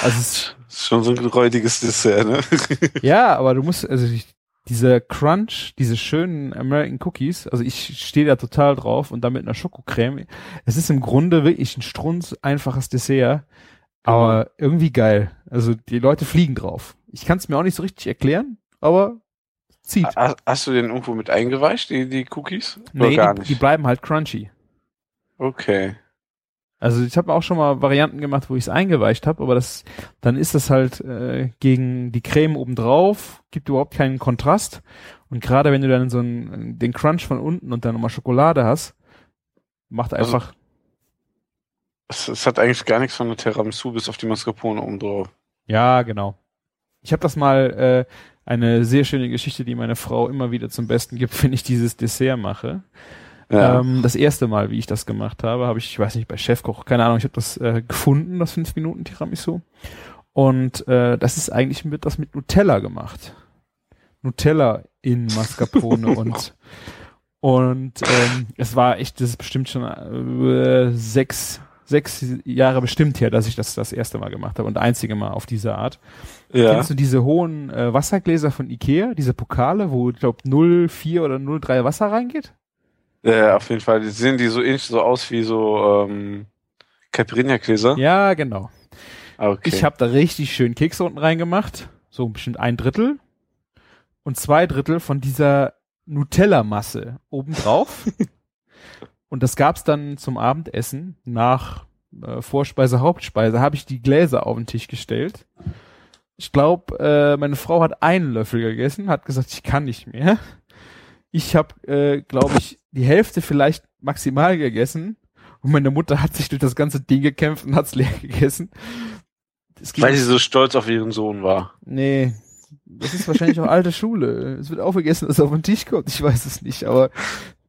Also es ist Das ist schon so ein räudiges Dessert, ne? ja, aber du musst, also ich, dieser Crunch, diese schönen American Cookies, also ich stehe da total drauf und damit einer Schokocreme. Es ist im Grunde wirklich ein strunz einfaches Dessert, aber irgendwie geil. Also die Leute fliegen drauf. Ich kann es mir auch nicht so richtig erklären, aber zieht. Ha- Hast du den irgendwo mit eingeweicht, die, die Cookies? Nee, die, die bleiben halt crunchy. okay. Also ich habe auch schon mal Varianten gemacht, wo ich es eingeweicht habe, aber das dann ist das halt äh, gegen die Creme obendrauf, gibt überhaupt keinen Kontrast. Und gerade wenn du dann so einen, den Crunch von unten und dann nochmal Schokolade hast, macht Also- einfach, Es, es hat eigentlich gar nichts von der Tiramisu bis auf die Mascarpone oben drauf. ja genau. Ich habe das mal äh, eine sehr schöne Geschichte, die meine Frau immer wieder zum Besten gibt, wenn ich dieses Dessert mache. Ja. Ähm, das erste Mal, wie ich das gemacht habe, habe ich, ich weiß nicht, bei Chefkoch, keine Ahnung, ich habe das äh, gefunden, das 5 Minuten Tiramisu. Und äh, das ist eigentlich mit das mit Nutella gemacht. Nutella in Mascarpone und und ähm, es war echt, das ist bestimmt schon äh, sechs sechs Jahre bestimmt her, dass ich das das erste Mal gemacht habe und einzige Mal auf diese Art. ja. Kennst du diese hohen äh, Wassergläser von Ikea, diese Pokale, wo ich glaube 0,4 oder 0,3 Wasser reingeht? Ja, auf jeden Fall. Die sehen die so ähnlich so aus wie so ähm, Caipirinha-Gläser. Ja, genau. Okay. Ich habe da richtig schön Kekse unten reingemacht, so bestimmt ein Drittel und zwei Drittel von dieser Nutella-Masse obendrauf. und das gab's dann zum Abendessen nach äh, Vorspeise, Hauptspeise, habe ich die Gläser auf den Tisch gestellt. Ich glaube, äh, meine Frau hat einen Löffel gegessen, hat gesagt, ich kann nicht mehr. Ich habe, äh, glaube ich, die Hälfte vielleicht maximal gegessen. Und meine Mutter hat sich durch das ganze Ding gekämpft und hat's leer gegessen. Weil sie so stolz auf ihren Sohn war. Nee, das ist wahrscheinlich auch alte Schule. Es wird aufgegessen, dass es auf den Tisch kommt. Ich weiß es nicht, aber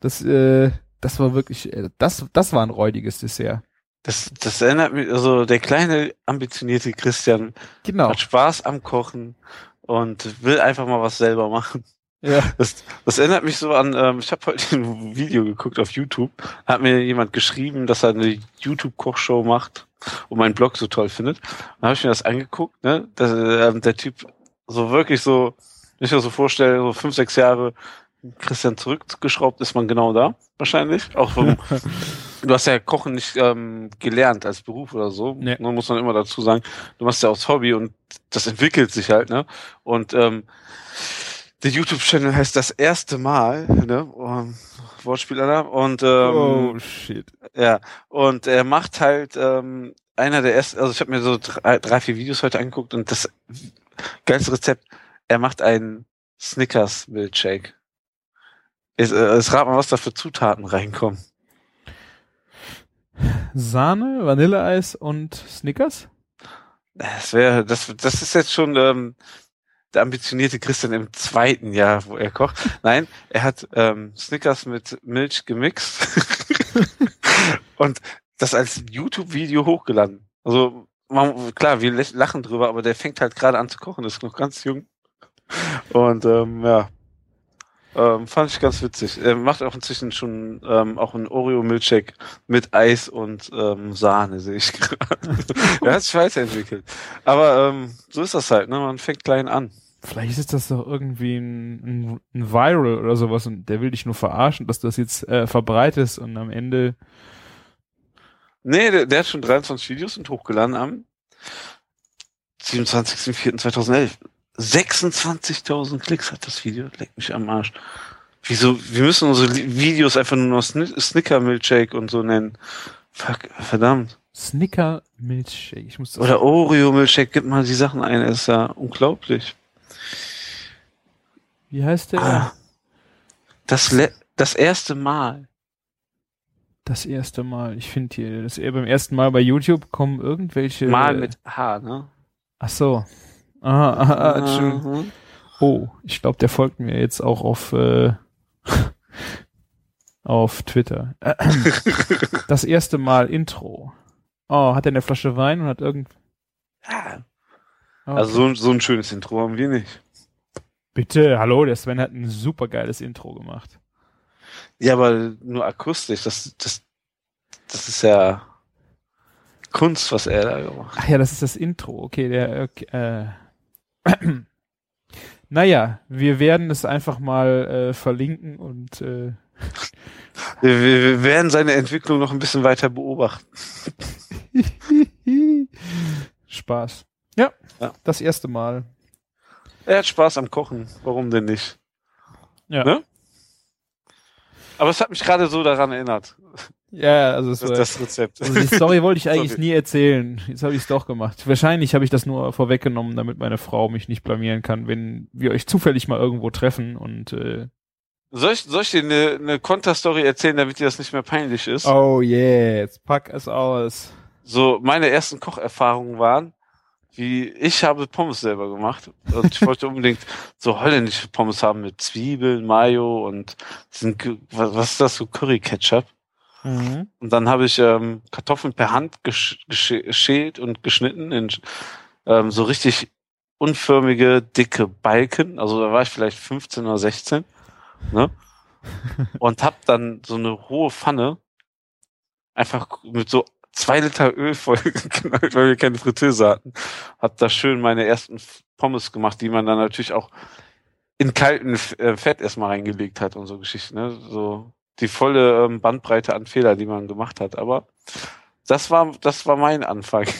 das, äh, das war wirklich, äh, das, das war ein räudiges Dessert. Das, das erinnert mich, also der kleine, ambitionierte Christian Genau. hat Spaß am Kochen und will einfach mal was selber machen. Ja. Das, das erinnert mich so an, ähm, ich habe heute ein Video geguckt auf YouTube, hat mir jemand geschrieben, dass er eine YouTube-Kochshow macht und meinen Blog so toll findet. Dann habe ich mir das angeguckt, ne? Das, ähm, der Typ so wirklich so, wenn ich mir so vorstelle, so fünf, sechs Jahre Christian zurückgeschraubt, ist man genau da, wahrscheinlich. Auch vom, du hast ja Kochen nicht ähm, gelernt als Beruf oder so. Nee. Ne, muss man immer dazu sagen. Du machst ja aus Hobby und das entwickelt sich halt, ne? Und ähm, der YouTube-Channel heißt das erste Mal, ne? Um, Wortspielalarm. Und ähm, oh, shit. ja, und er macht halt ähm, einer der ersten, also ich habe mir so drei, drei, vier Videos heute angeguckt und das geilste Rezept, er macht einen Snickers Milkshake. Es, äh, es rat mal, was da für Zutaten reinkommen. Sahne, Vanilleeis und Snickers? Das wäre, das, das ist jetzt schon ähm, der ambitionierte Christian im zweiten Jahr, wo er kocht. Nein, er hat ähm, Snickers mit Milch gemixt und das als YouTube-Video hochgeladen. Also man, klar, wir lach- lachen drüber, aber der fängt halt gerade an zu kochen, ist noch ganz jung. Und ähm, ja, ähm, fand ich ganz witzig. Er macht auch inzwischen schon ähm, auch einen Oreo-Milkshake mit Eis und ähm, Sahne, sehe ich gerade. er hat sich weiterentwickelt. Aber ähm, so ist das halt, ne? Man fängt klein an. Vielleicht ist das doch irgendwie ein, ein, ein Viral oder sowas und der will dich nur verarschen, dass du das jetzt äh, verbreitest und am Ende Nee, der, der hat schon 23 Videos und hochgeladen am 27.04.2011. 26.000 Klicks hat das Video. Leck mich am Arsch. Wieso? Wir müssen unsere Videos einfach nur noch Sni Snicker Milkshake und so nennen. Fuck, verdammt. Snicker Milchshake. Ich muss das Oder Oreo Milkshake, gib mal die Sachen ein. Das ist ja unglaublich. Wie heißt der? Ah, das, le das erste Mal. Das erste Mal. Ich finde hier, das eher beim ersten Mal bei YouTube kommen irgendwelche. Mal mit H, ne? Ach so. Aha, aha, aha. Mhm. Oh, ich glaube, der folgt mir jetzt auch auf äh, auf Twitter. Das erste Mal Intro. Oh, hat er eine Flasche Wein und hat irgend. Ja, Okay. Also so, so ein schönes Intro haben wir nicht. Bitte, hallo, der Sven hat ein super geiles Intro gemacht. Ja, aber nur akustisch. Das, das, das ist ja Kunst, was er da gemacht hat. Ach ja, das ist das Intro. Okay, der okay, äh, Naja, wir werden es einfach mal äh, verlinken und äh, Wir, werden seine Entwicklung noch ein bisschen weiter beobachten. Spaß. Ja, Ja. das erste Mal. Er hat Spaß am Kochen. Warum denn nicht? Ja. Ne? Aber es hat mich gerade so daran erinnert. Ja, also, Das, war, das Rezept. also die Story wollte ich eigentlich Sorry. nie erzählen. Jetzt habe ich es doch gemacht. Wahrscheinlich habe ich das nur vorweggenommen, damit meine Frau mich nicht blamieren kann, wenn wir euch zufällig mal irgendwo treffen und äh, Soll ich, soll ich dir eine, eine Konterstory erzählen, damit dir das nicht mehr peinlich ist? Oh yeah, jetzt pack es aus. So, meine ersten Kocherfahrungen waren, wie ich habe Pommes selber gemacht und ich wollte unbedingt so holländische Pommes haben mit Zwiebeln, Mayo und diesen, was, was ist das, so Curry-Ketchup. Mhm. Und dann habe ich ähm, Kartoffeln per Hand gesch geschält und geschnitten in ähm, so richtig unförmige, dicke Balken. Also da war ich vielleicht 15 oder 16. Ne? Und hab dann so eine hohe Pfanne einfach mit so zwei Liter Öl voll geknallt, weil wir keine Fritteuse hatten. Hab da schön meine ersten Pommes gemacht, die man dann natürlich auch in kalten äh, Fett erstmal reingelegt hat und so Geschichten. Ne? So die volle ähm, Bandbreite an Fehler, die man gemacht hat. Aber das war, das war mein Anfang.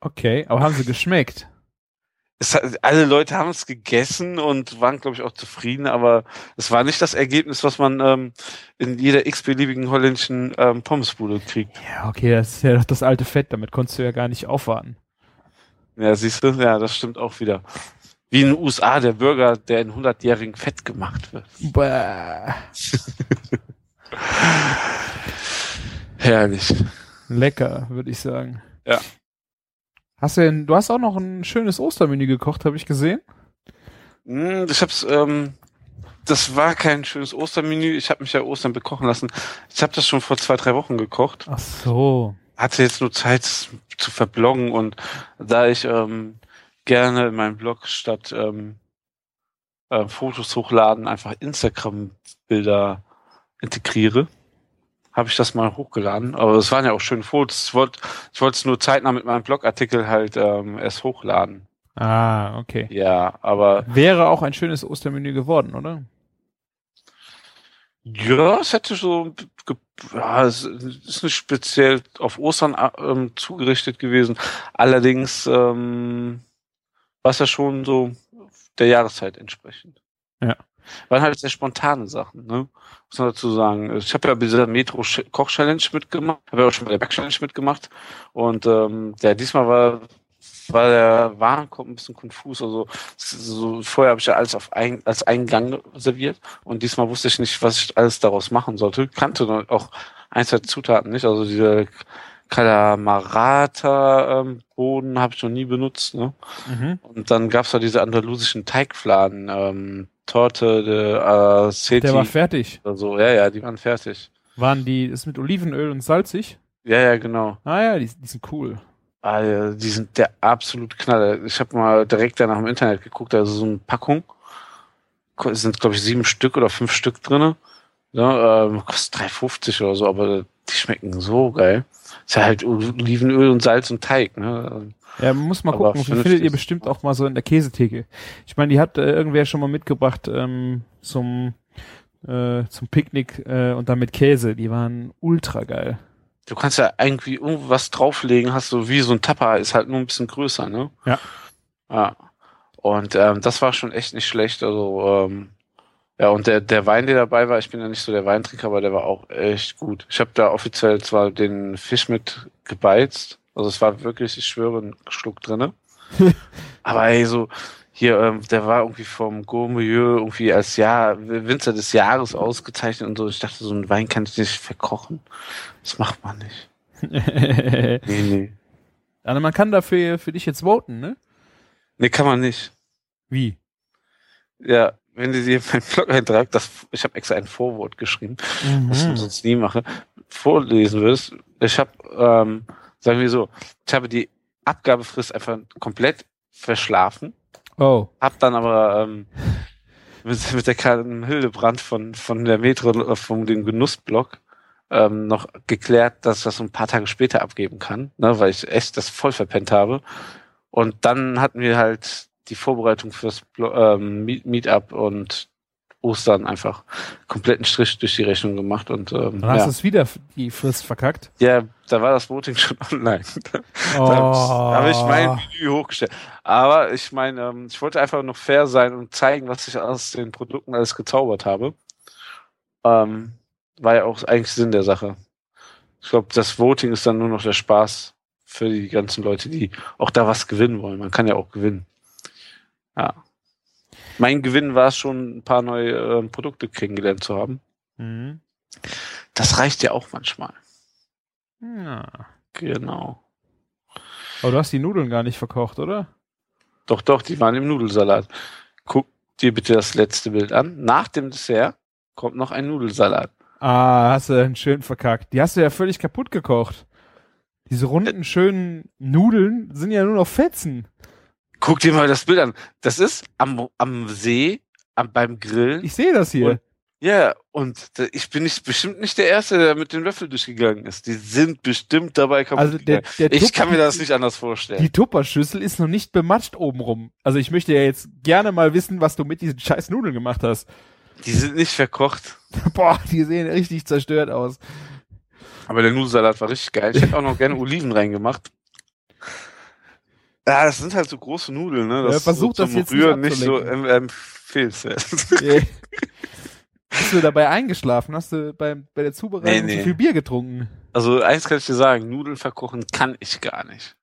Okay, aber haben sie geschmeckt? Es hat, alle Leute haben es gegessen und waren, glaube ich, auch zufrieden, aber es war nicht das Ergebnis, was man ähm, in jeder x-beliebigen holländischen ähm, Pommesbude kriegt. Ja, okay, das ist ja doch das alte Fett, damit konntest du ja gar nicht aufwarten. Ja, siehst du? Ja, das stimmt auch wieder. Wie in den USA der Burger, der in 100-jährigen Fett gemacht wird. Herrlich. Lecker, würde ich sagen. Ja. Hast du denn, du hast auch noch ein schönes Ostermenü gekocht, habe ich gesehen? Hm, Ich hab's, ähm, das war kein schönes Ostermenü. Ich habe mich ja Ostern bekochen lassen. Ich habe das schon vor zwei, drei Wochen gekocht. Ach so. hatte jetzt nur Zeit zu verbloggen und da ich ähm, gerne in meinem Blog statt ähm, äh, Fotos hochladen einfach Instagram-Bilder integriere, habe ich das mal hochgeladen. Aber es waren ja auch schöne Fotos. Ich wollte es nur zeitnah mit meinem Blogartikel halt ähm, erst hochladen. Ah, okay. Ja, aber Wäre auch ein schönes Ostermenü geworden, oder? Ja, es hätte so, ja, es ist nicht speziell auf Ostern ähm, zugerichtet gewesen. Allerdings ähm, war es ja schon so der Jahreszeit entsprechend. Ja. Waren halt sehr spontane Sachen, ne? Muss man dazu sagen. Ich habe ja bei dieser Metro Koch Challenge mitgemacht, habe ja auch schon bei der Back Challenge mitgemacht und ähm, ja, diesmal war war der Warenkorb ein bisschen konfus. Also so, vorher habe ich ja alles auf ein, als Eingang serviert und diesmal wusste ich nicht, was ich alles daraus machen sollte. Kannte auch ein, zwei Zutaten nicht. Also diese Kalamarata-Boden ähm, Boden habe ich noch nie benutzt. Ne? Mhm. Und dann gab's da diese andalusischen Teigfladen, ähm, Torte de äh, Seti Der war fertig. oder so. Ja, ja, die waren fertig. Waren die, ist mit Olivenöl und salzig? Ja, ja, genau. Ah ja, die, die sind cool. Alter, die sind der absolut Knaller. Ich habe mal direkt danach im Internet geguckt, also so eine Packung. Es sind, glaube ich, sieben Stück oder fünf Stück drinne. Ja, ähm, kostet 3,50 oder so, aber die schmecken so geil. Ist ja halt Olivenöl und Salz und Teig, ne? Ja, man muss mal gucken, findet ihr bestimmt auch mal so in der Käsetheke. Ich meine, die hat äh, irgendwer schon mal mitgebracht ähm, zum äh, zum Picknick äh, und dann mit Käse. Die waren ultra geil. Du kannst ja irgendwie irgendwas drauflegen, hast du wie so ein Tapper, ist halt nur ein bisschen größer, ne? Ja. Ja. Und ähm, das war schon echt nicht schlecht. Also, ähm, ja, und der, der Wein, der dabei war, ich bin ja nicht so der Weintrinker, aber der war auch echt gut. Ich habe da offiziell zwar den Fisch mit gebeizt, also es war wirklich, ich schwöre, ein Schluck drinne. aber ey, so, hier, ähm, der war irgendwie vom Gourmilleux irgendwie als Jahr, Winzer des Jahres ausgezeichnet und so. Ich dachte, so ein Wein kann ich nicht verkochen. Das macht man nicht. Nee, nee. also man kann dafür für dich jetzt voten, ne? Nee, kann man nicht. Wie? Ja, wenn du dir meinen Blog eintragst, das, ich habe extra ein Vorwort geschrieben, was ich Mhm. sonst nie mache, vorlesen würdest. Ich habe, ähm, sagen wir so, ich habe die Abgabefrist einfach komplett verschlafen, Oh. hab dann aber ähm, mit, mit der Karin Hildebrand von, von der Metro, äh, von dem Genussblog, ähm, noch geklärt, dass ich das ein paar Tage später abgeben kann, ne, weil ich echt das voll verpennt habe. Und dann hatten wir halt die Vorbereitung fürs ähm, Meet- Meetup und Ostern einfach kompletten Strich durch die Rechnung gemacht und ähm, Dann hast ja. du es wieder die Frist verkackt. ja, da war das Voting schon online. Oh. Da habe ich mein Menü hochgestellt. Aber ich meine, ähm, ich wollte einfach noch fair sein und zeigen, was ich aus den Produkten alles gezaubert habe. Ähm, war ja auch eigentlich Sinn der Sache. Ich glaube, das Voting ist dann nur noch der Spaß für die ganzen Leute, die auch da was gewinnen wollen. Man kann ja auch gewinnen. Ja. Mein Gewinn war es schon, ein paar neue ähm, Produkte kennengelernt zu haben. Mhm. Das reicht ja auch manchmal. Ja. Genau. Aber du hast die Nudeln gar nicht verkocht, oder? Doch, doch, die waren im Nudelsalat. Guck dir bitte das letzte Bild an. Nach dem Dessert kommt noch ein Nudelsalat. Ah, hast du einen schön verkackt. Die hast du ja völlig kaputt gekocht. Diese runden, schönen Nudeln sind ja nur noch Fetzen. Guck dir mal das Bild an. Das ist am, am See, am, beim Grillen. Ich sehe das hier. Ja, und da- ich bin nicht, bestimmt nicht der Erste, der mit den Löffel durchgegangen ist. Die sind bestimmt dabei kaputt Also der, der Ich kann mir das nicht anders vorstellen. Die Tupperschüssel ist noch nicht bematscht obenrum. Also ich möchte ja jetzt gerne mal wissen, was du mit diesen scheiß Nudeln gemacht hast. Die sind nicht verkocht. Boah, die sehen richtig zerstört aus. Aber der Nudelsalat war richtig geil. Ich hätte auch noch gerne Oliven reingemacht. Ja, das sind halt so große Nudeln, ne? Das Ja, versuch so das jetzt nicht Rühren nicht so abzulenken. ähm. Yeah. Bist du dabei eingeschlafen? Hast du beim, bei der Zubereitung Nee, nee. zu viel Bier getrunken? Also eins kann ich dir sagen, Nudeln verkochen kann ich gar nicht.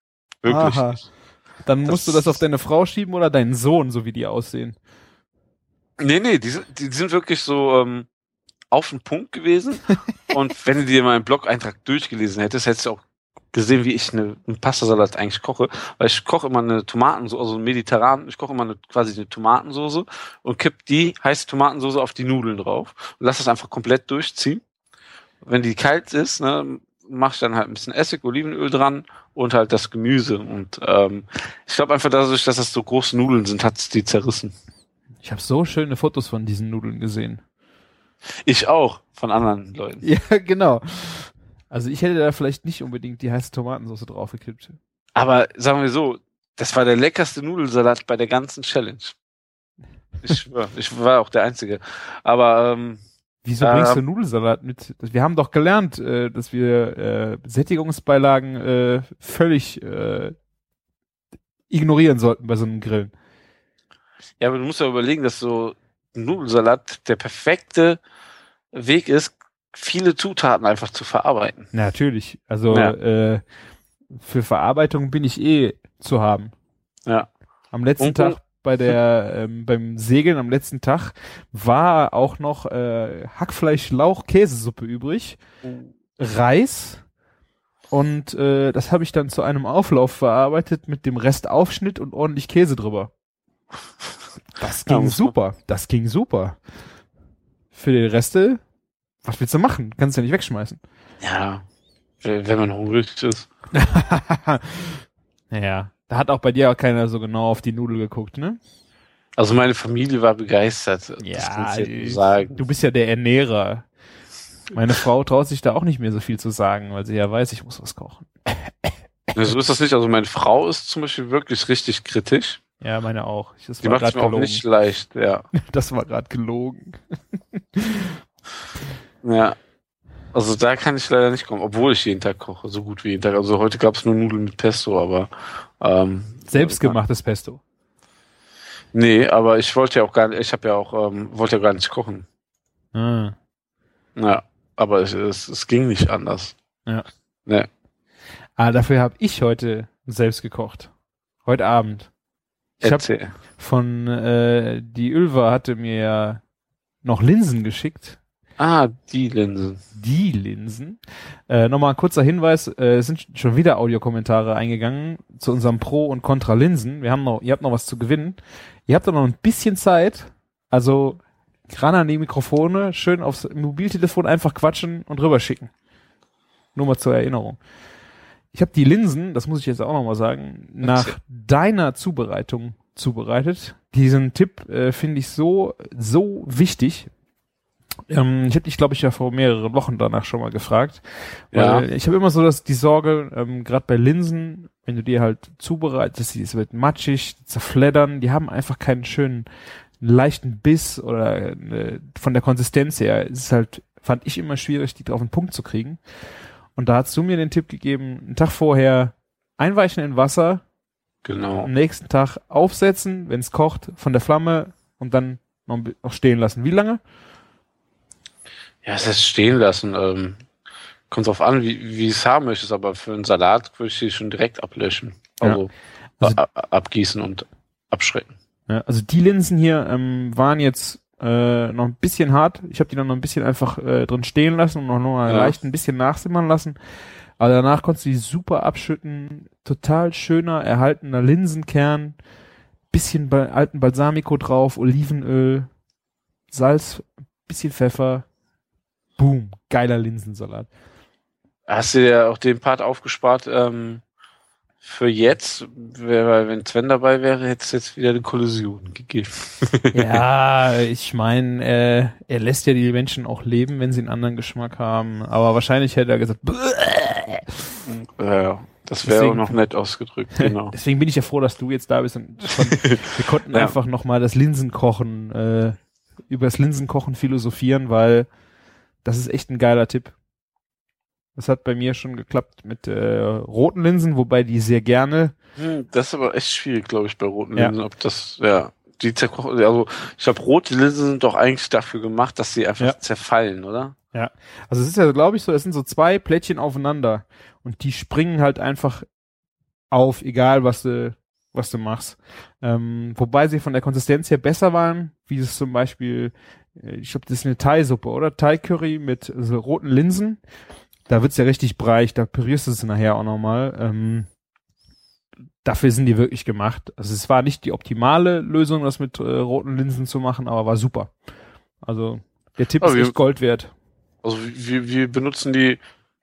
Wirklich Aha. nicht. Dann Das- musst du das auf deine Frau schieben oder deinen Sohn, so wie die aussehen. Nee, nee, die sind, die sind wirklich so ähm, auf den Punkt gewesen. Und wenn du dir meinen Blog-Eintrag durchgelesen hättest, hättest du auch gesehen, wie ich eine, einen Pastasalat eigentlich koche. Weil ich koche immer eine Tomatensoße, also mediterran, ich koche immer eine, quasi eine Tomatensoße und kipp die heiße Tomatensoße auf die Nudeln drauf und lass das einfach komplett durchziehen. Wenn die kalt ist, ne, mach ich dann halt ein bisschen Essig, Olivenöl dran und halt das Gemüse. Und ähm, ich glaube einfach dadurch, dass das so große Nudeln sind, hat's die zerrissen. Ich habe so schöne Fotos von diesen Nudeln gesehen. Ich auch, von anderen Leuten. Ja, genau. Also ich hätte da vielleicht nicht unbedingt die heiße Tomatensauce draufgekippt. Aber sagen wir so, das war der leckerste Nudelsalat bei der ganzen Challenge. Ich schwör, ich war auch der Einzige. Aber ähm, Wieso Ähm. bringst du Nudelsalat mit? Wir haben doch gelernt, äh, dass wir äh, Sättigungsbeilagen äh, völlig äh, ignorieren sollten bei so einem Grillen. ja, aber du musst ja überlegen, dass so Nudelsalat der perfekte Weg ist, viele Zutaten einfach zu verarbeiten. Natürlich. Also Ja. äh, für Verarbeitung bin ich eh zu haben. Ja. Am letzten Und- Tag bei der ähm, beim Segeln am letzten Tag war auch noch äh, Hackfleisch, Lauch, Käsesuppe übrig, Reis und äh, das habe ich dann zu einem Auflauf verarbeitet mit dem Rest Aufschnitt und ordentlich Käse drüber. Das ging super. Das ging super. Für die Reste, was willst du machen? Kannst du ja nicht wegschmeißen. Ja, wenn man hungrig ist. ja. Da hat auch bei dir auch keiner so genau auf die Nudel geguckt, ne? Also meine Familie war begeistert. ja sagen. du bist ja der Ernährer. Meine Frau traut sich da auch nicht mehr so viel zu sagen, weil sie ja weiß, ich muss was kochen. Ja, so ist das nicht. Also meine Frau ist zum Beispiel wirklich richtig kritisch. Ja, meine auch. Das Die macht es mir auch gelogen. nicht leicht, ja. Das war gerade gelogen. Ja. Also da kann ich leider nicht kommen, obwohl ich jeden Tag koche, so gut wie jeden Tag. Also heute gab es nur Nudeln mit Pesto, aber ähm, Selbstgemachtes Pesto. Nee, aber ich wollte ja auch gar nicht, ich habe ja auch, ähm, wollte ja gar nicht kochen. Ah. Ja, aber es, es, es ging nicht anders. Ja. Ne. Ah, dafür habe ich heute selbst gekocht. Heute Abend. Ich habe Erzähl. von äh, die Ülva hatte mir ja noch Linsen geschickt. Ah, die Linsen. Die Linsen. Äh, Nochmal ein kurzer Hinweis, äh, es sind schon wieder Audiokommentare eingegangen zu unserem Pro und Contra Linsen. Wir haben noch, ihr habt noch was zu gewinnen. Ihr habt noch ein bisschen Zeit. Also ran an die Mikrofone, schön aufs Mobiltelefon einfach quatschen und rüberschicken. Nur mal zur Erinnerung. Ich habe die Linsen, das muss ich jetzt auch noch mal sagen, nach deiner Zubereitung zubereitet. Diesen Tipp äh, finde ich so so wichtig. Ähm, ich habe dich, glaube ich, ja vor mehreren Wochen danach schon mal gefragt. Weil Ja. Ich habe immer so das, die Sorge, ähm, gerade bei Linsen wenn du die halt zubereitest, es wird matschig, zerfleddern, die haben einfach keinen schönen, leichten Biss oder äh, von der Konsistenz her ist es halt, fand ich immer schwierig, die auf den Punkt zu kriegen. Und da hast du mir den Tipp gegeben, einen Tag vorher einweichen in Wasser, Genau. am nächsten Tag aufsetzen, wenn es kocht, von der Flamme und dann noch stehen lassen. Wie lange? Ja, es ist stehen lassen. Ähm, kommt drauf an, wie, wie es haben möchtest, aber für einen Salat würde ich sie schon direkt ablöschen. Also, Also- a- a- abgießen und abschrecken. Ja, also die Linsen hier ähm, waren jetzt äh, noch ein bisschen hart. Ich habe die dann noch ein bisschen einfach äh, drin stehen lassen und noch, noch Ja. leicht ein bisschen nachsimmern lassen. Aber danach konntest du die super abschütten. Total schöner, erhaltener Linsenkern. Bisschen ba alten Balsamico drauf, Olivenöl, Salz, bisschen Pfeffer. Boom, geiler Linsensalat. Hast du dir auch den Part aufgespart ähm, für jetzt? Weil wenn Sven dabei wäre, hätte es jetzt wieder eine Kollision gegeben. Ja, ich meine, äh, er lässt ja die Menschen auch leben, wenn sie einen anderen Geschmack haben. Aber wahrscheinlich hätte er gesagt, "Bäh." Ja, das wäre auch Deswegen- noch nett ausgedrückt, genau. deswegen bin ich ja froh, dass du jetzt da bist. Und schon, wir konnten Ja. einfach nochmal das Linsenkochen, äh, über das Linsenkochen philosophieren, weil das ist echt ein geiler Tipp. Das hat bei mir schon geklappt mit äh, roten Linsen, wobei die sehr gerne Hm, Das ist aber echt schwierig, glaube ich, bei roten Ja. Linsen, ob das, ja, die zerkochen, also ich glaube, rote Linsen sind doch eigentlich dafür gemacht, dass sie einfach Ja. zerfallen, oder? Also es ist ja, glaube ich, so, es sind so zwei Plättchen aufeinander und die springen halt einfach auf, egal was du, was du machst. Ähm, wobei sie von der Konsistenz her besser waren, wie es zum Beispiel, ich glaube, das ist eine Thai-Suppe, oder? Thai-Curry mit so roten Linsen. Da wird's ja richtig breich, da pürierst du es nachher auch nochmal. Ähm, dafür sind die wirklich gemacht. Also es war nicht die optimale Lösung, das mit äh, roten Linsen zu machen, aber war super. Also der Tipp Aber ist wir- echt Gold wert. Also wir, wir benutzen die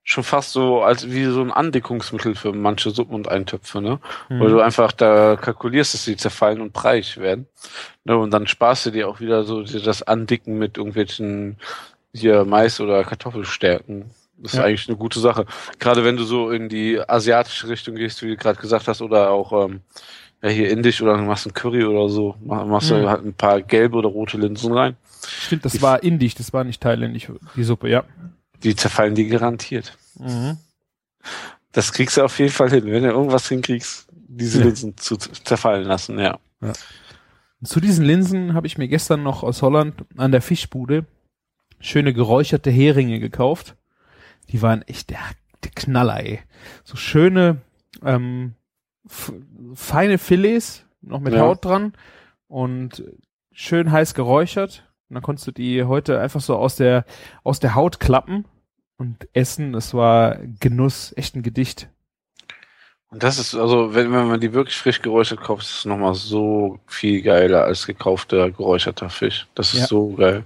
schon fast so als wie so ein Andickungsmittel für manche Suppen und Eintöpfe, ne? Weil Mhm. du einfach da kalkulierst, dass sie zerfallen und breiig werden. Ne? Und dann sparst du dir auch wieder so das Andicken mit irgendwelchen hier Mais- oder Kartoffelstärken. Das ist Ja. eigentlich eine gute Sache. Gerade wenn du so in die asiatische Richtung gehst, wie du gerade gesagt hast, oder auch ähm, ja, hier indisch oder du machst ein Curry oder so, mach- machst Mhm. du halt ein paar gelbe oder rote Linsen rein. Stimmt, das Die- war indisch, das war nicht thailändisch, die Suppe, ja. Die zerfallen die garantiert. Mhm. Das kriegst du auf jeden Fall hin. Wenn du irgendwas hinkriegst, diese Ja. Linsen zu zerfallen lassen, ja. Zu diesen Linsen habe ich mir gestern noch aus Holland an der Fischbude schöne geräucherte Heringe gekauft. Die waren echt der, der Knaller, ey. So schöne, ähm, feine Filets, noch mit Ja. Haut dran und schön heiß geräuchert. Und dann konntest du die heute einfach so aus der, aus der Haut klappen und essen. Das war Genuss, echt ein Gedicht. Und das ist, also, wenn, wenn man die wirklich frisch geräuchert kauft, ist es nochmal so viel geiler als gekaufter geräucherter Fisch. Das ist Ja. so geil.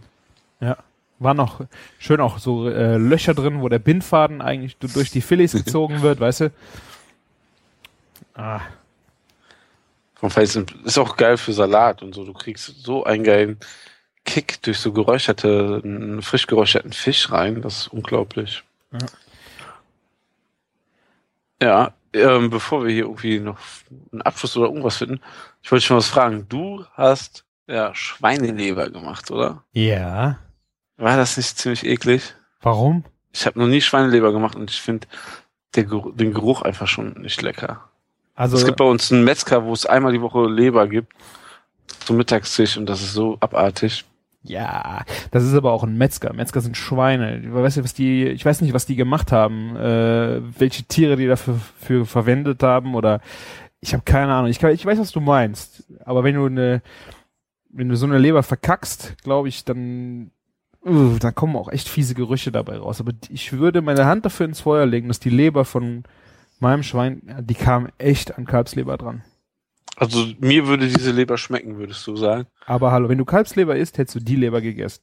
War noch schön auch so äh, Löcher drin, wo der Bindfaden eigentlich du- durch die Filets gezogen wird, weißt du? Ah, Vom Felsen ist auch geil für Salat und so. Du kriegst so einen geilen Kick durch so geräucherte, frisch geräucherten Fisch rein. Das ist unglaublich. Ja, ähm, bevor wir hier irgendwie noch einen Abschluss oder irgendwas finden, ich wollte schon was fragen. Du hast ja Schweineleber gemacht, oder? ja. War das nicht ziemlich eklig? Warum? Ich habe noch nie Schweineleber gemacht und ich finde den Geruch einfach schon nicht lecker. Also es gibt bei uns einen Metzger, wo es einmal die Woche Leber gibt zum Mittagstisch und das ist so abartig. Ja, das ist aber auch ein Metzger. Metzger sind Schweine. Ich weiß nicht, was die, ich weiß nicht, was die gemacht haben, äh, welche Tiere die dafür für verwendet haben oder ich habe keine Ahnung. Ich, kann, ich weiß, was du meinst. Aber wenn du eine, wenn du so eine Leber verkackst, glaube ich, dann uh, da kommen auch echt fiese Gerüche dabei raus. Aber ich würde meine Hand dafür ins Feuer legen, dass die Leber von meinem Schwein, die kam echt an Kalbsleber dran. Also mir würde diese Leber schmecken, würdest du sagen? Aber hallo, wenn du Kalbsleber isst, hättest du die Leber gegessen.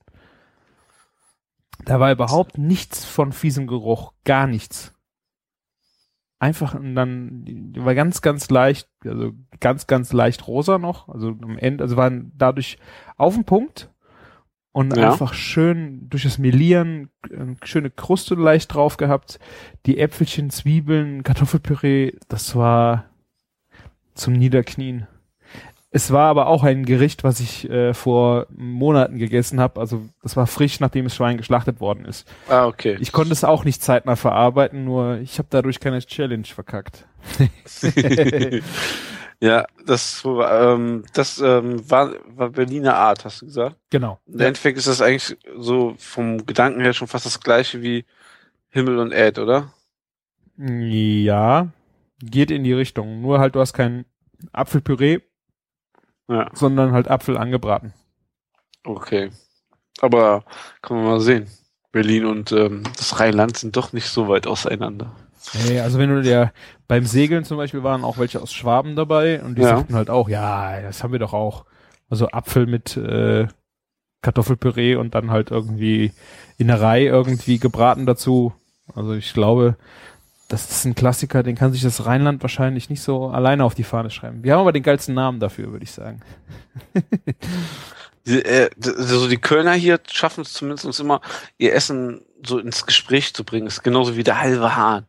Da war überhaupt nichts von fiesem Geruch, gar nichts. Einfach und dann die war ganz, ganz leicht, also ganz, ganz leicht rosa noch, also am Ende, also waren dadurch auf den Punkt und Ja. einfach schön durch das Melieren äh, schöne Kruste leicht drauf gehabt. Die Äpfelchen, Zwiebeln, Kartoffelpüree, das war zum Niederknien. Es war aber auch ein Gericht, was ich äh, vor Monaten gegessen habe. Also das war frisch, nachdem das Schwein geschlachtet worden ist. Ah, okay. Ich konnte es auch nicht zeitnah verarbeiten, nur ich habe dadurch keine Challenge verkackt. ja, das, ähm, das ähm, war, war Berliner Art, hast du gesagt. Genau. Im Endeffekt ist das eigentlich so vom Gedanken her schon fast das gleiche wie Himmel und Erd, oder? Ja, geht in die Richtung. Nur halt, du hast kein Apfelpüree, Ja, sondern halt Apfel angebraten. okay. Aber kann man mal sehen. Berlin und ähm, das Rheinland sind doch nicht so weit auseinander. Nee, also wenn du dir beim Segeln zum Beispiel waren auch welche aus Schwaben dabei und die Ja. sagten halt auch, ja, das haben wir doch auch. Also Apfel mit äh, Kartoffelpüree und dann halt irgendwie Innerei irgendwie gebraten dazu. Also ich glaube, das ist ein Klassiker, den kann sich das Rheinland wahrscheinlich nicht so alleine auf die Fahne schreiben. Wir haben aber den geilsten Namen dafür, würde ich sagen. Die, äh, also die Kölner hier schaffen es zumindest immer, ihr Essen so ins Gespräch zu bringen. Das ist genauso wie der halbe Hahn.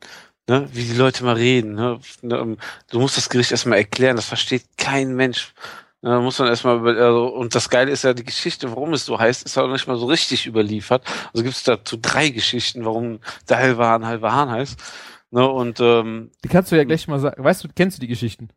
Ne? Wie die Leute mal reden. Ne? Ne, ähm, Du musst das Gericht erstmal erklären, das versteht kein Mensch. Ne, Da muss man erstmal, über- also, und das Geile ist ja, die Geschichte, warum es so heißt, ist auch nicht mal so richtig überliefert. Also gibt es dazu drei Geschichten, warum der halbe Hahn halber Hahn heißt. Ne? Und ähm, Die kannst du ja gleich mal sagen. Weißt du, kennst du die Geschichten?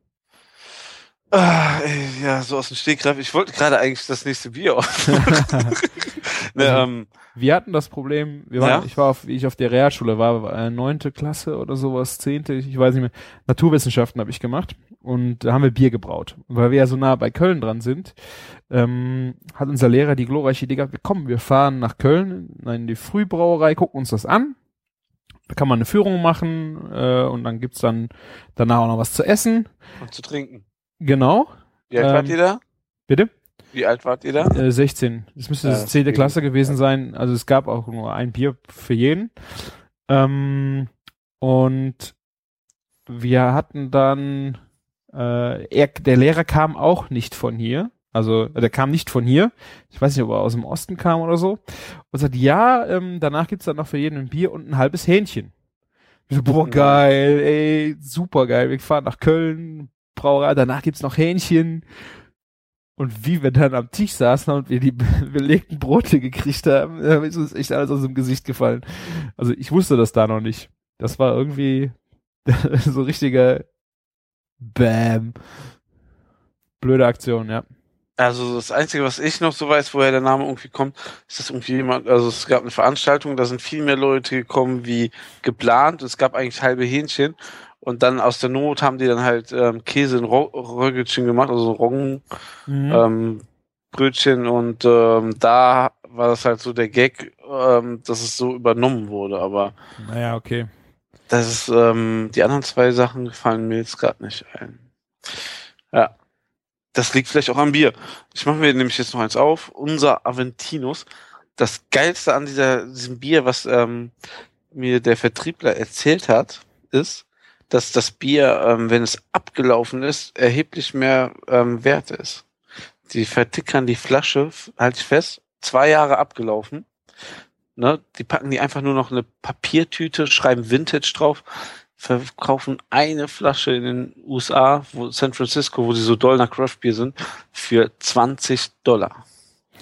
Ah, ey, ja, so aus dem Stegreif. Ich wollte gerade eigentlich das nächste Bier auf. ne, ähm, Wir hatten das Problem, wir waren, Ja? ich war auf, wie ich auf der Realschule war, äh, neunte Klasse oder sowas, zehnte, ich weiß nicht mehr. Naturwissenschaften habe ich gemacht und da haben wir Bier gebraut. Und weil wir ja so nah bei Köln dran sind, ähm, hat unser Lehrer die glorreiche Idee gehabt, komm, wir fahren nach Köln in die Frühbrauerei, gucken uns das an. Da kann man eine Führung machen äh, und dann gibt's dann danach auch noch was zu essen. und zu trinken. Genau. Wie alt Ähm, wart ihr da? Bitte? Wie alt wart ihr da? Äh, 16. Das müsste Ja, das zehnte okay. Klasse gewesen sein. Also es gab auch nur ein Bier für jeden. Ähm, und wir hatten dann, äh, er, der Lehrer kam auch nicht von hier. Also der kam nicht von hier. Ich weiß nicht, ob er aus dem Osten kam oder so. Und sagt, ja, ähm, danach gibt's dann noch für jeden ein Bier und ein halbes Hähnchen. Ich so, boah, Mhm. geil, ey, super geil. Wir fahren nach Köln, Brauerei, danach gibt's noch Hähnchen. Und wie wir dann am Tisch saßen und wir die be- belegten Brote gekriegt haben, da ist uns echt alles aus dem Gesicht gefallen. Also ich wusste das da noch nicht. Das war irgendwie so richtiger Bam. Blöde Aktion, ja. Also das Einzige, was ich noch so weiß, woher der Name irgendwie kommt, ist, dass irgendwie jemand, also es gab eine Veranstaltung, da sind viel mehr Leute gekommen wie geplant. Es gab eigentlich halbe Hähnchen. Und dann aus der Not haben die dann halt ähm, Käse in Röggelchen gemacht, also Roggen, Mhm. ähm, und ähm, da war das halt so der Gag, ähm, dass es so übernommen wurde. Aber Naja, okay. das ist, ähm, die anderen zwei Sachen fallen mir jetzt gerade nicht ein. Ja. Das liegt vielleicht auch am Bier. Ich mache mir nämlich jetzt noch eins auf. Unser Aventinus. Das geilste an dieser, diesem Bier, was ähm, mir der Vertriebler erzählt hat, ist, dass das Bier, ähm, wenn es abgelaufen ist, erheblich mehr ähm, wert ist. Die vertickern die Flasche, halte ich fest, zwei Jahre abgelaufen. Ne, die packen die einfach nur noch eine Papiertüte, schreiben Vintage drauf, verkaufen eine Flasche in den USA, wo San Francisco, wo die so doll nach Craft Beer sind, für 20 Dollar.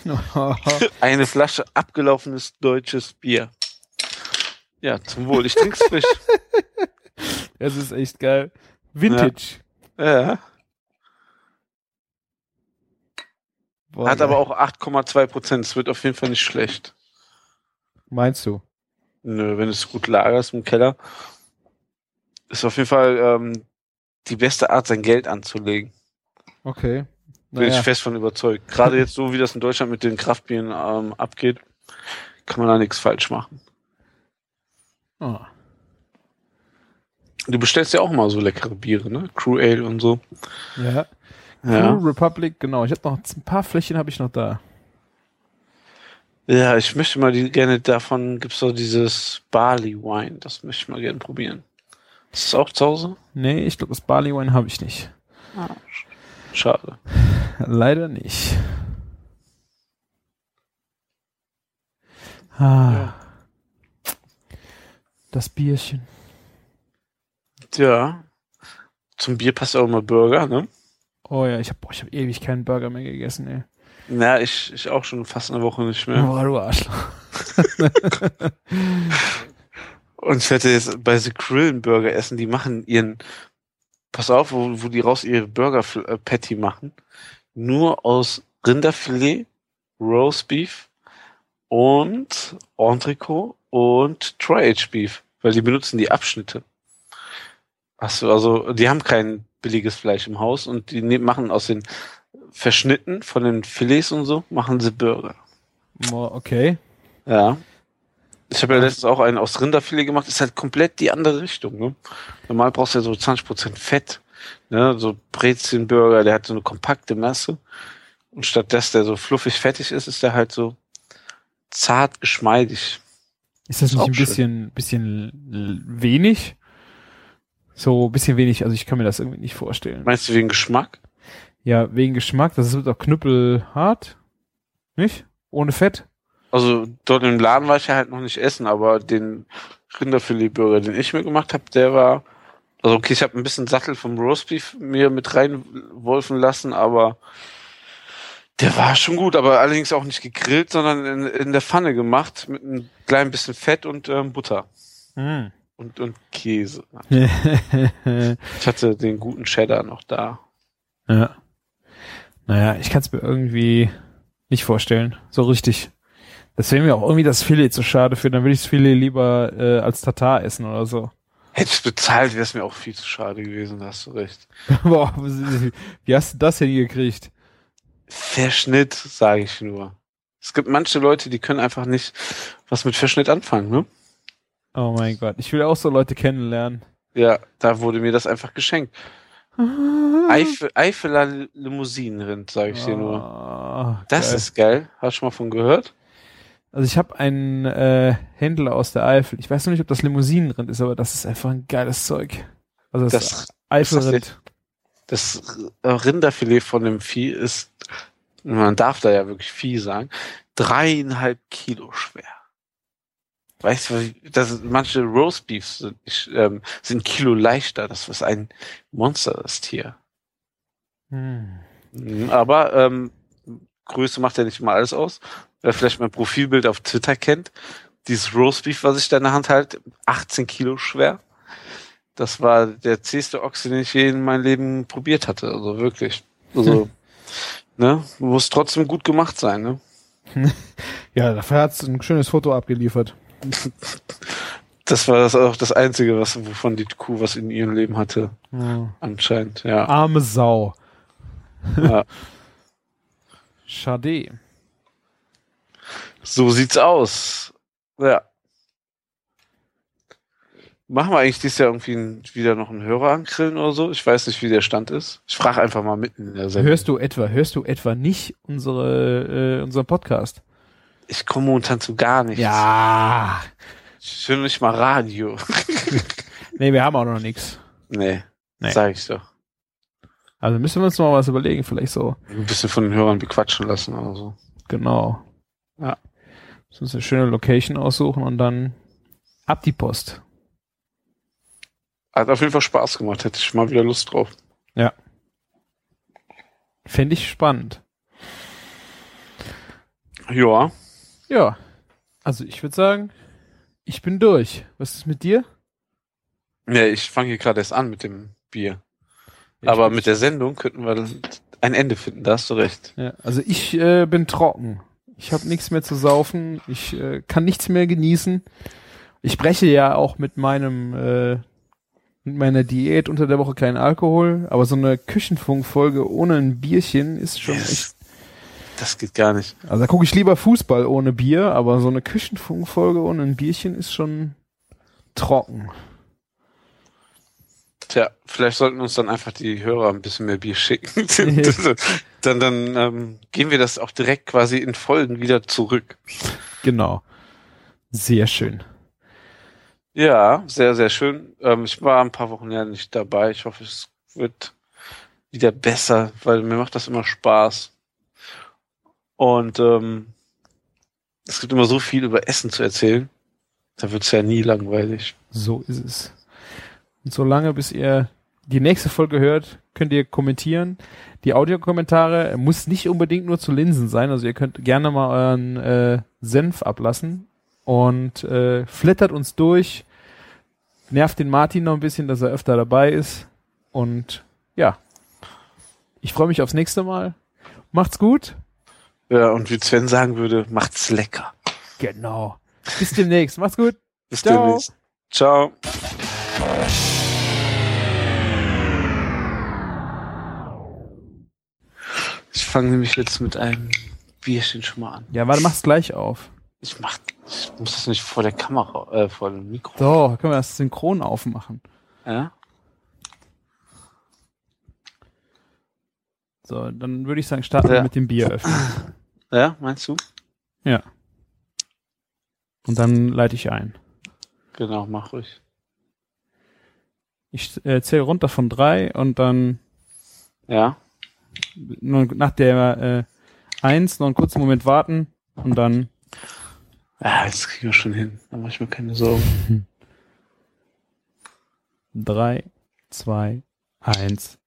Eine Flasche abgelaufenes deutsches Bier. Ja, zum Wohl. Ich trink's frisch. Es ist echt geil. Vintage. ja. Boah, Hat geil. aber auch 8,2 Prozent. Es wird auf jeden Fall nicht schlecht. Meinst du? Nö, wenn es gut lagerst im Keller. Ist auf jeden Fall ähm, die beste Art, sein Geld anzulegen. Okay. Bin Naja. ich fest von überzeugt. Gerade jetzt so, wie das in Deutschland mit den Kraftbieren ähm, abgeht, kann man da nichts falsch machen. Oh. Du bestellst ja auch mal so leckere Biere, ne? Crew Ale und so. Ja. Ja. Crew Republic, genau. Ich habe noch ein paar Fläschchen habe ich noch da. Ja, ich möchte mal die, gerne davon, gibt's doch dieses Barley Wine, das möchte ich mal gerne probieren. Ist das auch zu Hause? Nee, ich glaube, das Barley Wine habe ich nicht. Schade. Leider nicht. Ah. Ja. Das Bierchen. Ja. Zum Bier passt auch immer Burger, ne? Oh ja, ich habe ich hab ewig keinen Burger mehr gegessen, ey. Na, ich, ich auch schon fast eine Woche nicht mehr. Oh, du Arschloch. Und ich werde jetzt bei The Grill einen Burger essen. Die machen ihren, pass auf, wo, wo die raus ihre Burger äh, Patty machen. Nur aus Rinderfilet, Roastbeef und Entrecot und Tri-Age Beef. Weil die benutzen die Abschnitte. Du, also, die haben kein billiges Fleisch im Haus und die ne- machen aus den Verschnitten von den Filets und so, machen sie Burger. Okay. Ja. Ich habe ja letztens auch einen aus Rinderfilet gemacht. Ist halt komplett die andere Richtung. Ne? Normal brauchst du ja so 20% Fett. Ne? So Brezelburger, der hat so eine kompakte Masse. Und statt dass der so fluffig fettig ist, ist der halt so zart geschmeidig. Ist das Ist nicht ein schön. bisschen, bisschen wenig? So ein bisschen wenig, also ich kann mir das irgendwie nicht vorstellen. Meinst du wegen Geschmack? Ja, wegen Geschmack, das wird auch knüppelhart. Nicht? Ohne Fett? Also dort im Laden war ich ja halt noch nicht essen, aber den Rinderfilet-Burger, den ich mir gemacht habe, der war. Also okay, ich habe ein bisschen Sattel vom Roastbeef mir mit reinwolfen lassen, aber der war schon gut, aber allerdings auch nicht gegrillt, sondern in, in der Pfanne gemacht mit einem kleinen bisschen Fett und ähm, Butter Hm. und, und Käse. Ich hatte den guten Cheddar noch da. ja. Naja, ich kann es mir irgendwie nicht vorstellen. So richtig. Das wäre mir auch irgendwie das Filet zu schade für. Dann würde ich das Filet lieber äh, als Tatar essen oder so. Hätte ich bezahlt, wäre es mir auch viel zu schade gewesen, da hast du recht. Boah, wie hast du das denn gekriegt? Verschnitt, sage ich nur. Es gibt manche Leute, die können einfach nicht was mit Verschnitt anfangen, ne? Oh mein Gott, ich will auch so Leute kennenlernen. Ja, da wurde mir das einfach geschenkt. Eifel, Eifeler Limousinenrind, sage ich dir nur. Ah, Das geil. ist geil. Hast du schon mal von gehört? Also ich habe einen äh, Händler aus der Eifel. Ich weiß noch nicht, ob das Limousinenrind ist, aber das ist einfach ein geiles Zeug. Also das, Das, Eifelrind. das Rinderfilet von dem Vieh ist, man darf da ja wirklich Vieh sagen, dreieinhalb Kilo schwer. Weißt du, das, manche Roastbeefs sind, ähm, sind Kilo leichter. Das ist ein Monster, das Tier. Hm. Mhm, Aber ähm, Größe macht ja nicht immer alles aus. Wer vielleicht mein Profilbild auf Twitter kennt, dieses Roastbeef, was ich da in der Hand halte, 18 Kilo schwer. Das war der zähste Ochse, den ich je in meinem Leben probiert hatte. Also wirklich. Also, ne, muss trotzdem gut gemacht sein, ne? Ja, dafür hat's ein schönes Foto abgeliefert. Das war das auch das Einzige, was, wovon die Kuh was in ihrem Leben hatte, Ja. anscheinend, ja. Arme Sau. ja. Schade. So sieht's aus. Ja. Machen wir eigentlich dieses Jahr irgendwie wieder noch einen Hörer angrillen oder so? Ich weiß nicht, wie der Stand ist. Ich frage einfach mal mitten in der Sendung. Hörst du etwa, hörst du etwa nicht unsere, äh, unseren Podcast? Ich komme momentan zu gar nichts. Ja. Ich höre nicht mal Radio. Nee, wir haben auch noch nichts. nee, Nee. sag ich doch. Also müssen wir uns noch mal was überlegen, vielleicht so. Ein bisschen von den Hörern bequatschen lassen oder so. Genau. Ja. Uns eine schöne Location aussuchen und dann ab die Post. Hat auf jeden Fall Spaß gemacht, hätte ich mal wieder Lust drauf. Fände ich spannend. Ja, Ja. Also ich würde sagen, ich bin durch. Was ist mit dir? ja ich fange hier gerade erst an mit dem Bier. Ja, Aber mit der Sendung könnten wir ein Ende finden, da hast du recht. Ja, also ich äh, bin trocken. Ich habe nichts mehr zu saufen. Ich äh, kann nichts mehr genießen. Ich breche ja auch mit meinem äh, mit meiner Diät unter der Woche keinen Alkohol, aber so eine Küchenfunkfolge ohne ein Bierchen ist schon Yes. echt. Das geht gar nicht. Also da gucke ich lieber Fußball ohne Bier, aber so eine Küchenfunkfolge ohne ein Bierchen ist schon trocken. Tja, vielleicht sollten uns dann einfach die Hörer ein bisschen mehr Bier schicken. dann dann ähm, gehen wir das auch direkt quasi in Folgen wieder zurück. Genau. Sehr schön. Ja, sehr, sehr schön. Ähm, ich war ein paar Wochen ja nicht dabei. Ich hoffe, es wird wieder besser, weil mir macht das immer Spaß. Und ähm, Es gibt immer so viel über Essen zu erzählen. Da wird's ja nie langweilig. So ist es. Und solange bis ihr die nächste Folge hört, könnt ihr kommentieren. Die Audiokommentare muss nicht unbedingt nur zu Linsen sein. Also ihr könnt gerne mal euren äh, Senf ablassen und äh, flattert uns durch. Nervt den Martin noch ein bisschen, dass er öfter dabei ist. Und ja, ich freue mich aufs nächste Mal. Macht's gut. Ja, und wie Sven sagen würde, macht's lecker. Genau. Bis demnächst. Macht's gut. Bis Ciao. demnächst. Ciao. Ich fange nämlich jetzt mit einem Bierchen schon mal an. Ja, warte, mach's gleich auf. Ich mach, ich muss das nicht vor der Kamera, äh, vor dem Mikro. So, können wir das synchron aufmachen. Ja? So, dann würde ich sagen, starten wir Ja. mit dem Bier öffnen. Ja, meinst du? Ja. Und dann leite ich ein. Genau, mach ruhig. Ich äh, zähle runter von drei und dann Ja? Nur nach der äh, eins noch einen kurzen Moment warten und dann Ja, das kriegen wir schon hin. Da mach ich mir keine Sorgen. drei, zwei, eins.